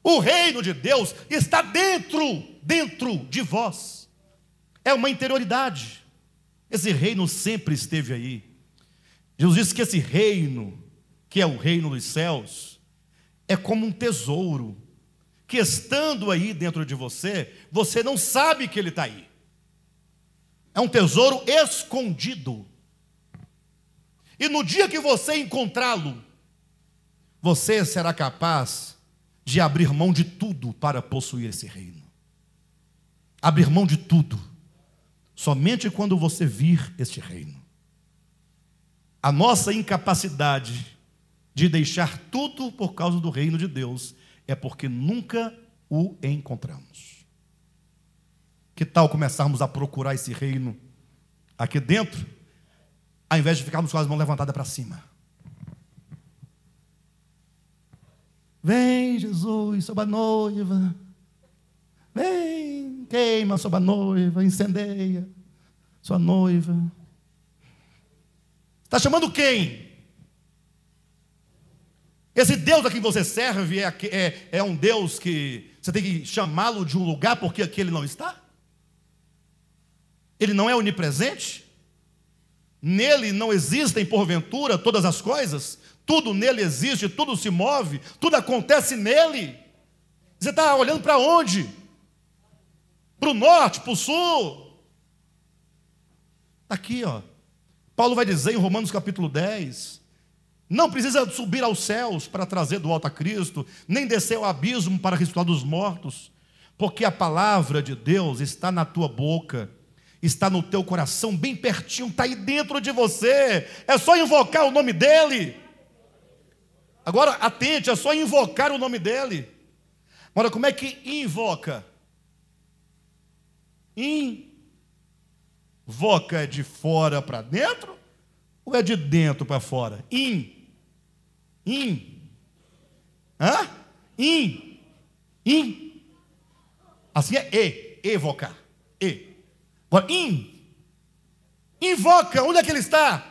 O reino de Deus está dentro, dentro de vós. É uma interioridade. Esse reino sempre esteve aí. Jesus disse que esse reino, que é o reino dos céus, é como um tesouro, que estando aí dentro de você, você não sabe que ele está aí. É um tesouro escondido. E no dia que você encontrá-lo, você será capaz de abrir mão de tudo para possuir esse reino. Abrir mão de tudo, somente quando você vir este reino. A nossa incapacidade de deixar tudo por causa do reino de Deus é porque nunca o encontramos. Que tal começarmos a procurar esse reino aqui dentro, ao invés de ficarmos com as mãos levantadas para cima? Vem, Jesus, sobre a noiva. Vem, queima sobre a noiva, incendeia sua noiva. Está chamando quem? Esse Deus a quem você serve é, é, é um Deus que você tem que chamá-lo de um lugar porque aqui ele não está? Ele não é onipresente? Nele não existem, porventura, todas as coisas? Tudo nele existe, tudo se move, tudo acontece nele. Você está olhando para onde? Para o norte, para o sul. Aqui, ó. Paulo vai dizer em Romanos capítulo 10: não precisa subir aos céus para trazer do alto a Cristo, nem descer ao abismo para ressuscitar dos mortos, porque a palavra de Deus está na tua boca, está no teu coração, bem pertinho, está aí dentro de você, é só invocar o nome dEle. Agora, atente, é só invocar o nome dele. Agora, como é que invoca? Invoca é de fora para dentro ou é de dentro para fora? In. In. Hã? In. In. Assim é e, evocar. E. Agora, in. Invoca, onde é que ele está?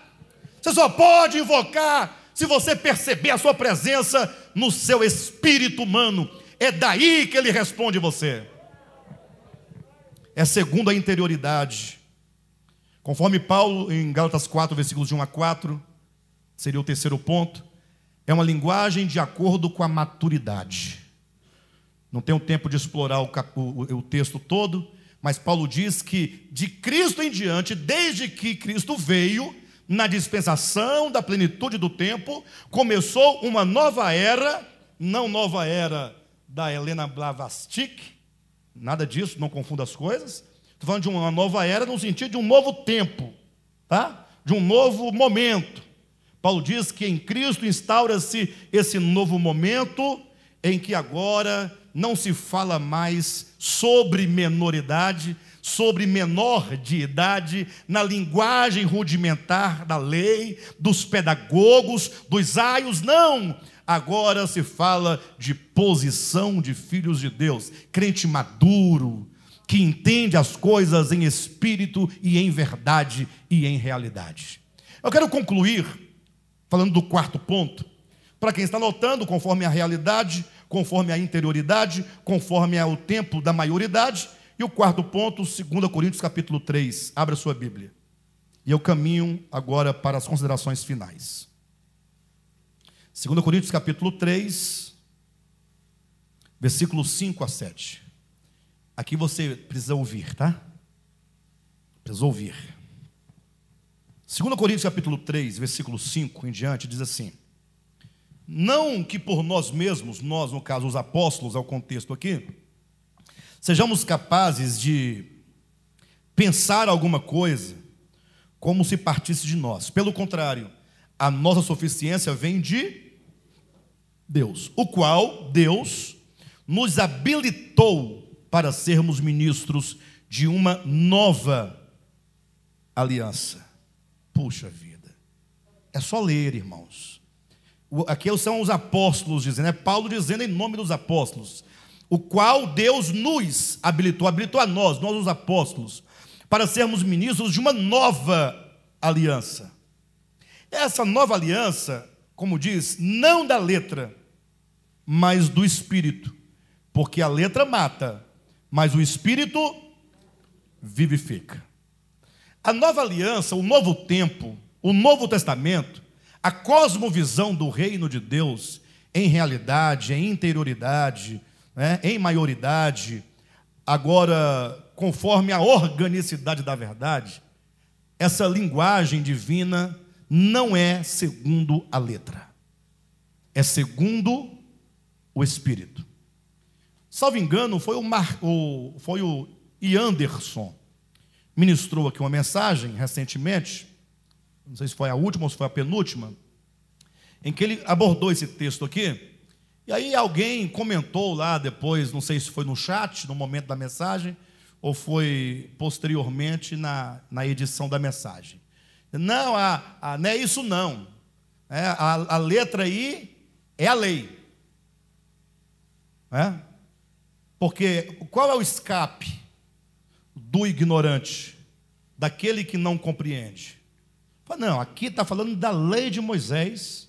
Você só pode invocar se você perceber a sua presença no seu espírito humano, é daí que ele responde você. É segundo a interioridade. Conforme Paulo em Gálatas 4, versículos de 1 a 4, seria o terceiro ponto, é uma linguagem de acordo com a maturidade. Não tenho tempo de explorar o, o, o texto todo, mas Paulo diz que de Cristo em diante, desde que Cristo veio, na dispensação da plenitude do tempo, começou uma nova era, não nova era da Helena Blavatsky, nada disso, não confunda as coisas. Estou falando de uma nova era no sentido de um novo tempo, tá? de um novo momento. Paulo diz que em Cristo instaura-se esse novo momento em que agora não se fala mais sobre menoridade, sobre menor de idade, na linguagem rudimentar da lei, dos pedagogos, dos aios, não. Agora se fala de posição de filhos de Deus, crente maduro, que entende as coisas em espírito e em verdade e em realidade. Eu quero concluir falando do quarto ponto, para quem está notando, conforme a realidade, conforme a interioridade, conforme o tempo da maioridade, e o quarto ponto, 2 Coríntios capítulo 3. Abra sua Bíblia. E eu caminho agora para as considerações finais. 2 Coríntios capítulo 3, versículos 5 a 7. Aqui você precisa ouvir, tá? Precisa ouvir. 2 Coríntios capítulo 3, versículo 5 em diante, diz assim: Não que por nós mesmos, nós, no caso, os apóstolos, é o contexto aqui, sejamos capazes de pensar alguma coisa como se partisse de nós. Pelo contrário, a nossa suficiência vem de Deus, o qual Deus nos habilitou para sermos ministros de uma nova aliança. Puxa vida. É só ler, irmãos. Aqui são os apóstolos dizendo, é Paulo dizendo em nome dos apóstolos, o qual Deus nos habilitou, habilitou a nós, nós os apóstolos, para sermos ministros de uma nova aliança. Essa nova aliança, como diz, não da letra, mas do espírito, porque a letra mata, mas o espírito vivifica. A nova aliança, o novo tempo, o novo testamento, a cosmovisão do reino de Deus, em realidade, em interioridade, né, em maioridade, agora conforme a organicidade da verdade, essa linguagem divina não é segundo a letra, é segundo o Espírito. Salvo engano, foi o, Mar, o, foi o Anderson ministrou aqui uma mensagem recentemente, não sei se foi a última ou se foi a penúltima, em que ele abordou esse texto aqui. E aí alguém comentou lá depois, não sei se foi no chat, no momento da mensagem, ou foi posteriormente na, na edição da mensagem. Não, a, a, não é isso não. É, a, a letra aí é a lei. É? Porque qual é o escape do ignorante, daquele que não compreende. Não, aqui está falando da lei de Moisés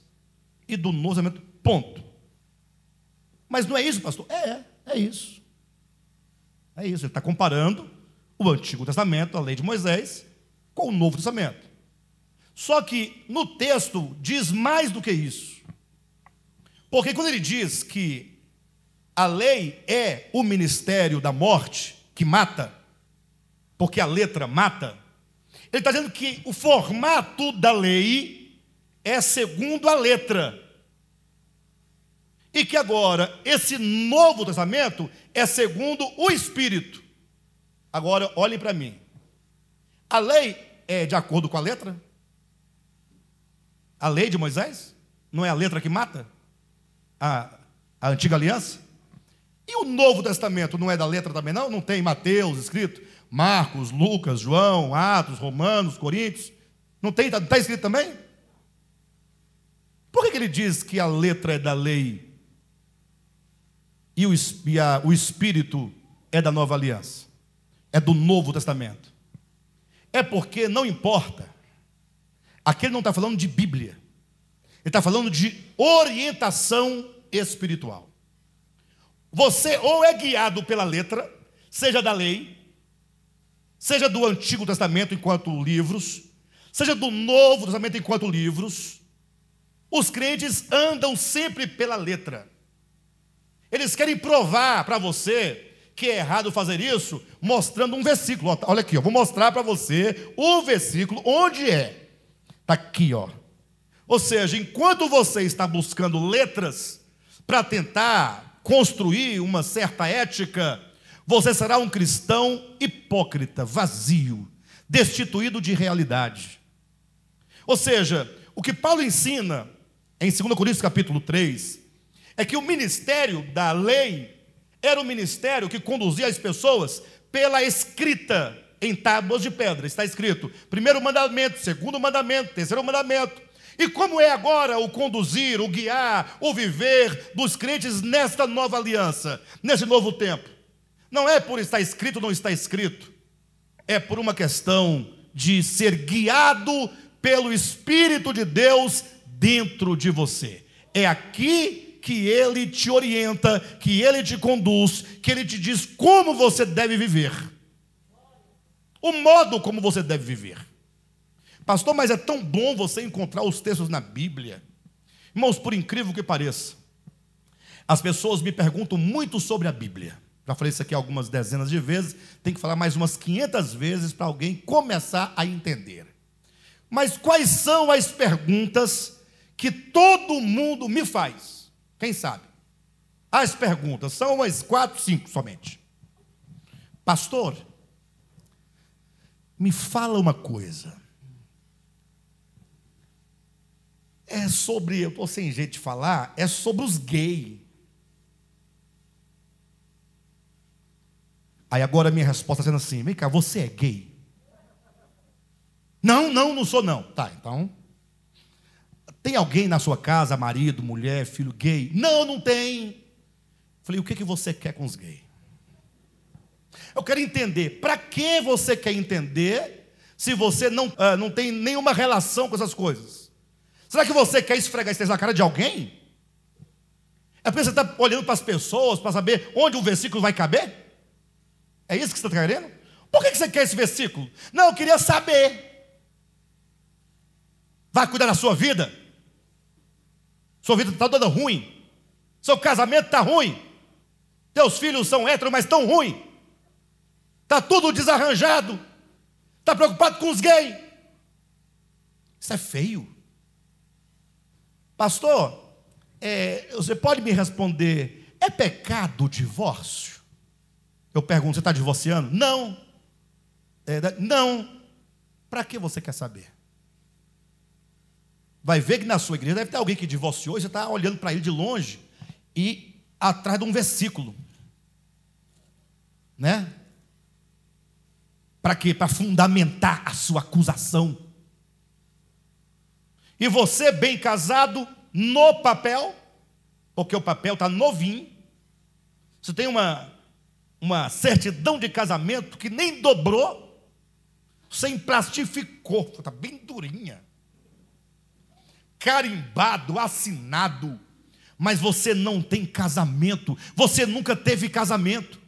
e do Novo Testamento, ponto. Mas não é isso, pastor? É, é isso. É isso, ele está comparando o Antigo Testamento, a lei de Moisés, com o Novo Testamento. Só que no texto diz mais do que isso. Porque quando ele diz que a lei é o ministério da morte que mata, porque a letra mata. Ele está dizendo que o formato da lei é segundo a letra. E que agora, esse Novo Testamento é segundo o Espírito. Agora, olhem para mim. A lei é de acordo com a letra? A lei de Moisés? Não é a letra que mata? A, a antiga aliança? E o Novo Testamento não é da letra também, não? Não tem Mateus escrito? Marcos, Lucas, João, Atos, Romanos, Coríntios. Não tem? Está tá escrito também? Por que, que, ele diz que a letra é da lei e o, e a, o Espírito é da nova aliança? É do Novo Testamento? É porque não importa. Aqui ele não está falando de Bíblia. Ele está falando de orientação espiritual. Você ou é guiado pela letra, seja da lei, seja do Antigo Testamento enquanto livros, seja do Novo Testamento enquanto livros, os crentes andam sempre pela letra. Eles querem provar para você que é errado fazer isso, mostrando um versículo. Olha aqui, eu vou mostrar para você o versículo onde é. Está aqui, ó. Ou seja, enquanto você está buscando letras para tentar construir uma certa ética, você será um cristão hipócrita, vazio, destituído de realidade. Ou seja, o que Paulo ensina em 2 Coríntios capítulo 3 é que o ministério da lei era o ministério que conduzia as pessoas pela escrita em tábuas de pedra. Está escrito: primeiro mandamento, segundo mandamento, terceiro mandamento. E como é agora o conduzir, o guiar, o viver dos crentes nesta nova aliança, nesse novo tempo? Não é por estar escrito ou não está escrito, é por uma questão de ser guiado pelo Espírito de Deus dentro de você. É aqui que ele te orienta, que ele te conduz, que ele te diz como você deve viver. O modo como você deve viver. Pastor, mas é tão bom você encontrar os textos na Bíblia. Irmãos, por incrível que pareça, as pessoas me perguntam muito sobre a Bíblia. Já falei isso aqui algumas dezenas de vezes, tem que falar mais umas 500 vezes para alguém começar a entender. Mas quais são as perguntas que todo mundo me faz? Quem sabe? As perguntas são umas quatro, cinco somente. Pastor, me fala uma coisa. É sobre, eu estou sem jeito de falar, é sobre os gays. Aí agora a minha resposta sendo assim: vem cá, você é gay? Não, não, não sou não. Tá, então. Tem alguém na sua casa, marido, mulher, filho gay? Não, não tem. Falei, o que, que você quer com os gays? Eu quero entender. Para que você quer entender se você não, uh, não tem nenhuma relação com essas coisas? Será que você quer esfregar isso na cara de alguém? É porque você está olhando para as pessoas para saber onde o versículo vai caber? É isso que você está querendo? Por que você quer esse versículo? Não, eu queria saber. Vai cuidar da sua vida? Sua vida está toda ruim. Seu casamento está ruim. Teus filhos são héteros, mas estão ruins. Está tudo desarranjado. Está preocupado com os gays. Isso é feio. Pastor, é, você pode me responder: é pecado o divórcio? Eu pergunto: você está divorciando? Não. É, não. Para que você quer saber? vai ver que na sua igreja deve ter alguém que divorciou e você está olhando para ele de longe e atrás de um versículo. Né? Para quê? Para fundamentar a sua acusação. E você, bem casado, no papel, porque o papel está novinho, você tem uma, uma certidão de casamento que nem dobrou, você emplastificou, está bem durinha carimbado, assinado, mas você não tem casamento, você nunca teve casamento.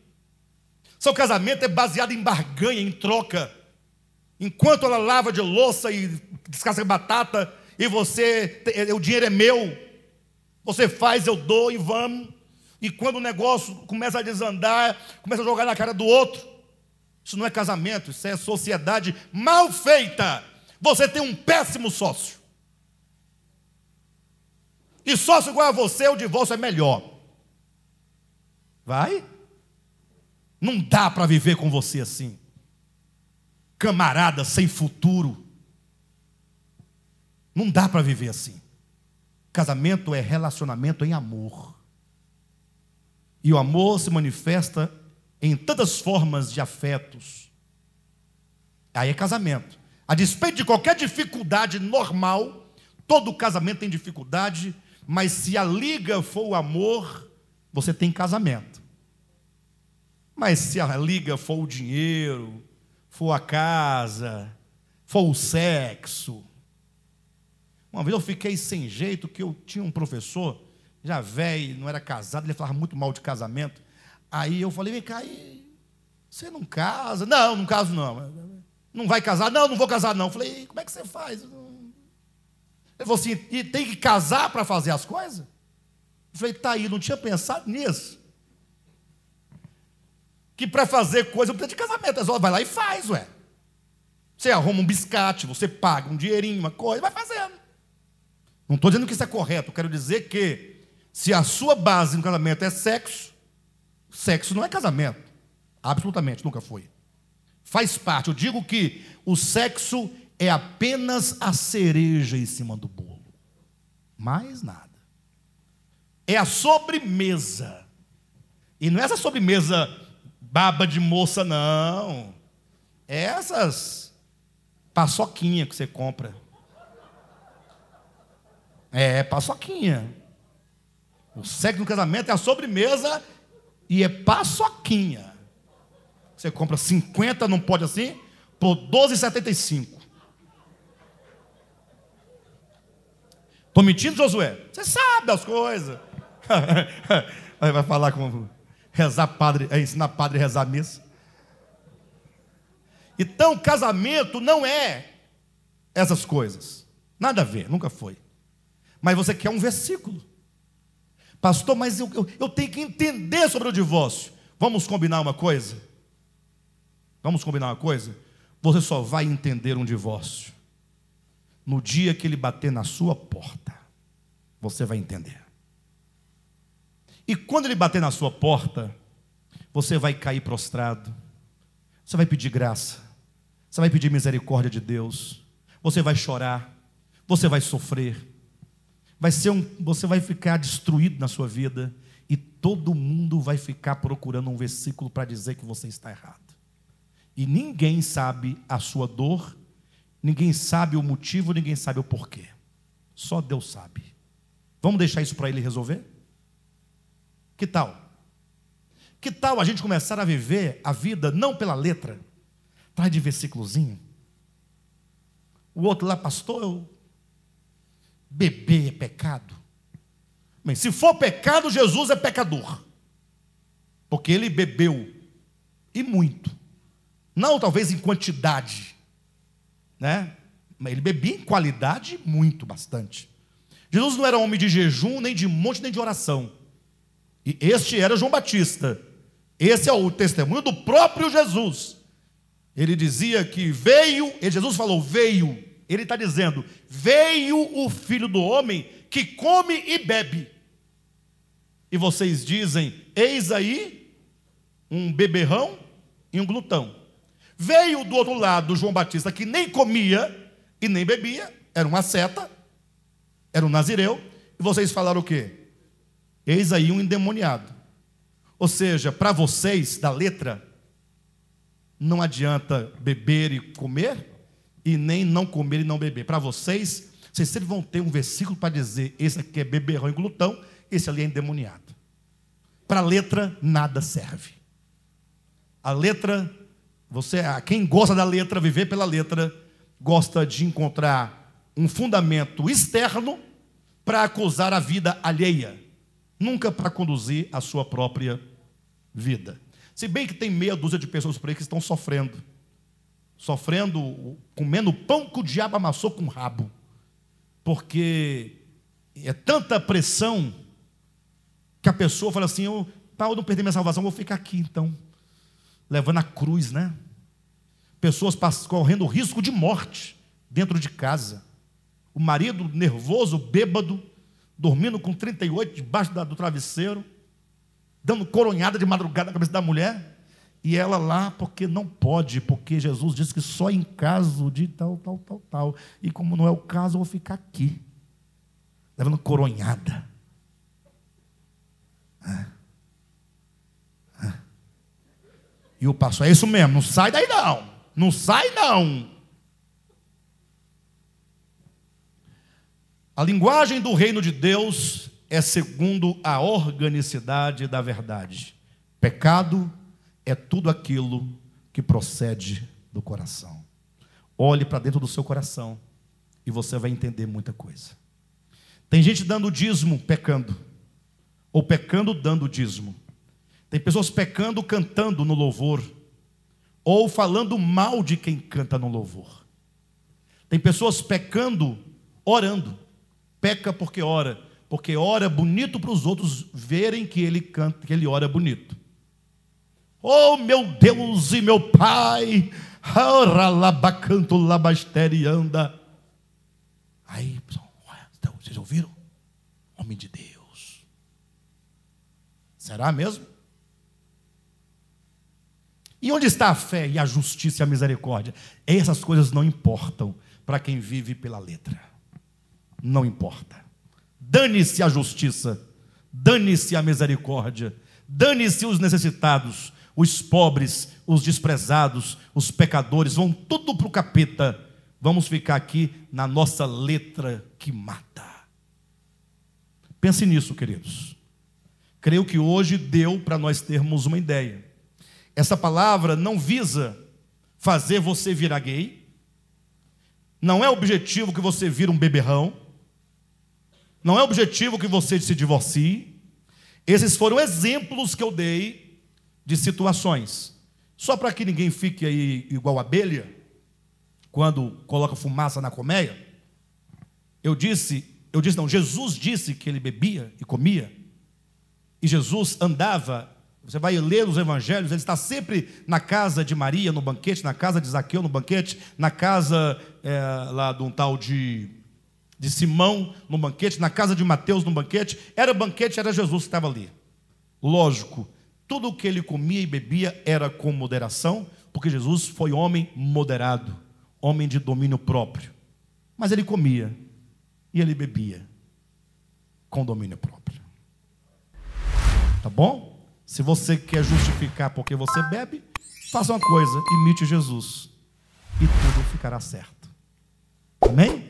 Seu casamento é baseado em barganha, em troca. Enquanto ela lava de louça e descasca batata, e você, o dinheiro é meu, você faz, eu dou e vamos. E quando o negócio começa a desandar, começa a jogar na cara do outro, isso não é casamento, isso é sociedade mal feita. Você tem um péssimo sócio. E sócio igual a você, o divórcio é melhor. Vai? Não dá para viver com você assim. Camarada sem futuro. Não dá para viver assim. Casamento é relacionamento em amor. E o amor se manifesta em tantas formas de afetos. Aí é casamento. A despeito de qualquer dificuldade normal, todo casamento tem dificuldade, mas se a liga for o amor, você tem casamento. Mas se a liga for o dinheiro, for a casa, for o sexo. Uma vez eu fiquei sem jeito, que eu tinha um professor, já velho, não era casado, ele falava muito mal de casamento. Aí eu falei, vem cá, você não casa? Não, não caso não. Não vai casar? Não, não vou casar não. Eu falei, como é que você faz? Ele falou assim: e tem que casar para fazer as coisas? Eu falei: tá aí, não tinha pensado nisso. Que para fazer coisa não precisa de casamento, é só vai lá e faz, ué. Você arruma um biscate, você paga um dinheirinho, uma coisa, vai fazendo. Não estou dizendo que isso é correto, eu quero dizer que se a sua base no casamento é sexo, sexo não é casamento. Absolutamente, nunca foi. Faz parte. Eu digo que o sexo é apenas a cereja em cima do bolo. Mais nada. É a sobremesa. E não é essa sobremesa baba de moça, não. É essas paçoquinha que você compra. É, paçoquinha. O sexo no casamento é a sobremesa e é paçoquinha. Você compra 50, não pode assim, por 12,75. Estou mentindo, Josué? Você sabe das coisas. Aí vai falar como rezar padre, é ensinar padre a rezar missa. Então, casamento não é essas coisas. Nada a ver, nunca foi. Mas você quer um versículo. Pastor, mas eu, eu, eu tenho que entender sobre o divórcio. Vamos combinar uma coisa? Vamos combinar uma coisa? Você só vai entender um divórcio No dia que ele bater na sua porta, você vai entender. E quando ele bater na sua porta, você vai cair prostrado, você vai pedir graça, você vai pedir misericórdia de Deus, você vai chorar, você vai sofrer, vai ser um, você vai ficar destruído na sua vida e todo mundo vai ficar procurando um versículo para dizer que você está errado. E ninguém sabe a sua dor, ninguém sabe o motivo, ninguém sabe o porquê. Só Deus sabe. Vamos deixar isso para ele resolver? Que tal? Que tal a gente começar a viver a vida não pela letra, atrás de versículozinho? O outro lá, pastor, eu... beber é pecado. Bem, se for pecado, Jesus é pecador. Porque ele bebeu e muito. Não talvez em quantidade, né? Mas ele bebia em qualidade muito, bastante. Jesus não era homem de jejum, nem de monte, nem de oração. E este era João Batista. Esse é o testemunho do próprio Jesus. Ele dizia que veio, e Jesus falou, veio. Ele está dizendo, veio o filho do homem que come e bebe. E vocês dizem, eis aí um beberrão e um glutão. Veio do outro lado João Batista que nem comia e nem bebia, era uma seta, era um nazireu, e vocês falaram o quê? Eis aí um endemoniado. Ou seja, para vocês, da letra, não adianta beber e comer, e nem não comer e não beber. Para vocês, vocês sempre vão ter um versículo para dizer: esse aqui é beberrão e glutão, esse ali é endemoniado. Para a letra, nada serve. A letra, você, quem gosta da letra, viver pela letra, gosta de encontrar um fundamento externo para acusar a vida alheia nunca para conduzir a sua própria vida. Se bem que tem meia dúzia de pessoas por aí que estão sofrendo, sofrendo, comendo pão que o diabo amassou com o rabo, porque é tanta pressão que a pessoa fala assim: eu, para eu não perder minha salvação, vou ficar aqui então, levando a cruz, né? Pessoas correndo risco de morte dentro de casa. O marido nervoso, bêbado, dormindo com 38 debaixo do travesseiro, dando coronhada de madrugada na cabeça da mulher, e ela lá, porque não pode, porque Jesus disse que só em caso de tal, tal, tal, tal. E como não é o caso, eu vou ficar aqui, levando coronhada. Ah. Ah. E o pastor, é isso mesmo, não sai daí não, não sai não. A linguagem do reino de Deus é segundo a organicidade da verdade. Pecado é tudo aquilo que procede do coração. Olhe para dentro do seu coração e você vai entender muita coisa. Tem gente dando dízimo pecando, ou pecando dando dízimo. Tem pessoas pecando cantando no louvor, ou falando mal de quem canta no louvor. Tem pessoas pecando orando peca porque ora, porque ora bonito para os outros verem que ele canta, que ele ora bonito. Oh meu Deus e meu Pai, labacanto labasterianda. Aí, então, vocês ouviram? Homem de Deus. Será mesmo? E onde está a fé e a justiça e a misericórdia? Essas coisas não importam para quem vive pela letra não importa. Dane-se a justiça, dane-se a misericórdia, dane-se os necessitados, os pobres, os desprezados, os pecadores, vão tudo para o capeta. Vamos ficar aqui na nossa letra que mata. Pense nisso, queridos. Creio que hoje deu para nós termos uma ideia. Essa palavra não visa fazer você virar gay, não é objetivo que você vira um beberrão, não é objetivo que você se divorcie. Esses foram exemplos que eu dei de situações. Só para que ninguém fique aí igual abelha, quando coloca fumaça na colmeia. Eu disse, eu disse não, Jesus disse que ele bebia e comia. E Jesus andava Você vai ler os evangelhos, ele está sempre na casa de Maria, no banquete, na casa de Zaqueu, no banquete, na casa é, lá de um tal de, de Simão, no banquete, na casa de Mateus, no banquete. Era banquete, era Jesus que estava ali. Lógico, tudo o que ele comia e bebia era com moderação, porque Jesus foi homem moderado, homem de domínio próprio. Mas ele comia e ele bebia com domínio próprio. Tá bom? Se você quer justificar porque você bebe, faça uma coisa, imite Jesus. E tudo ficará certo. Amém?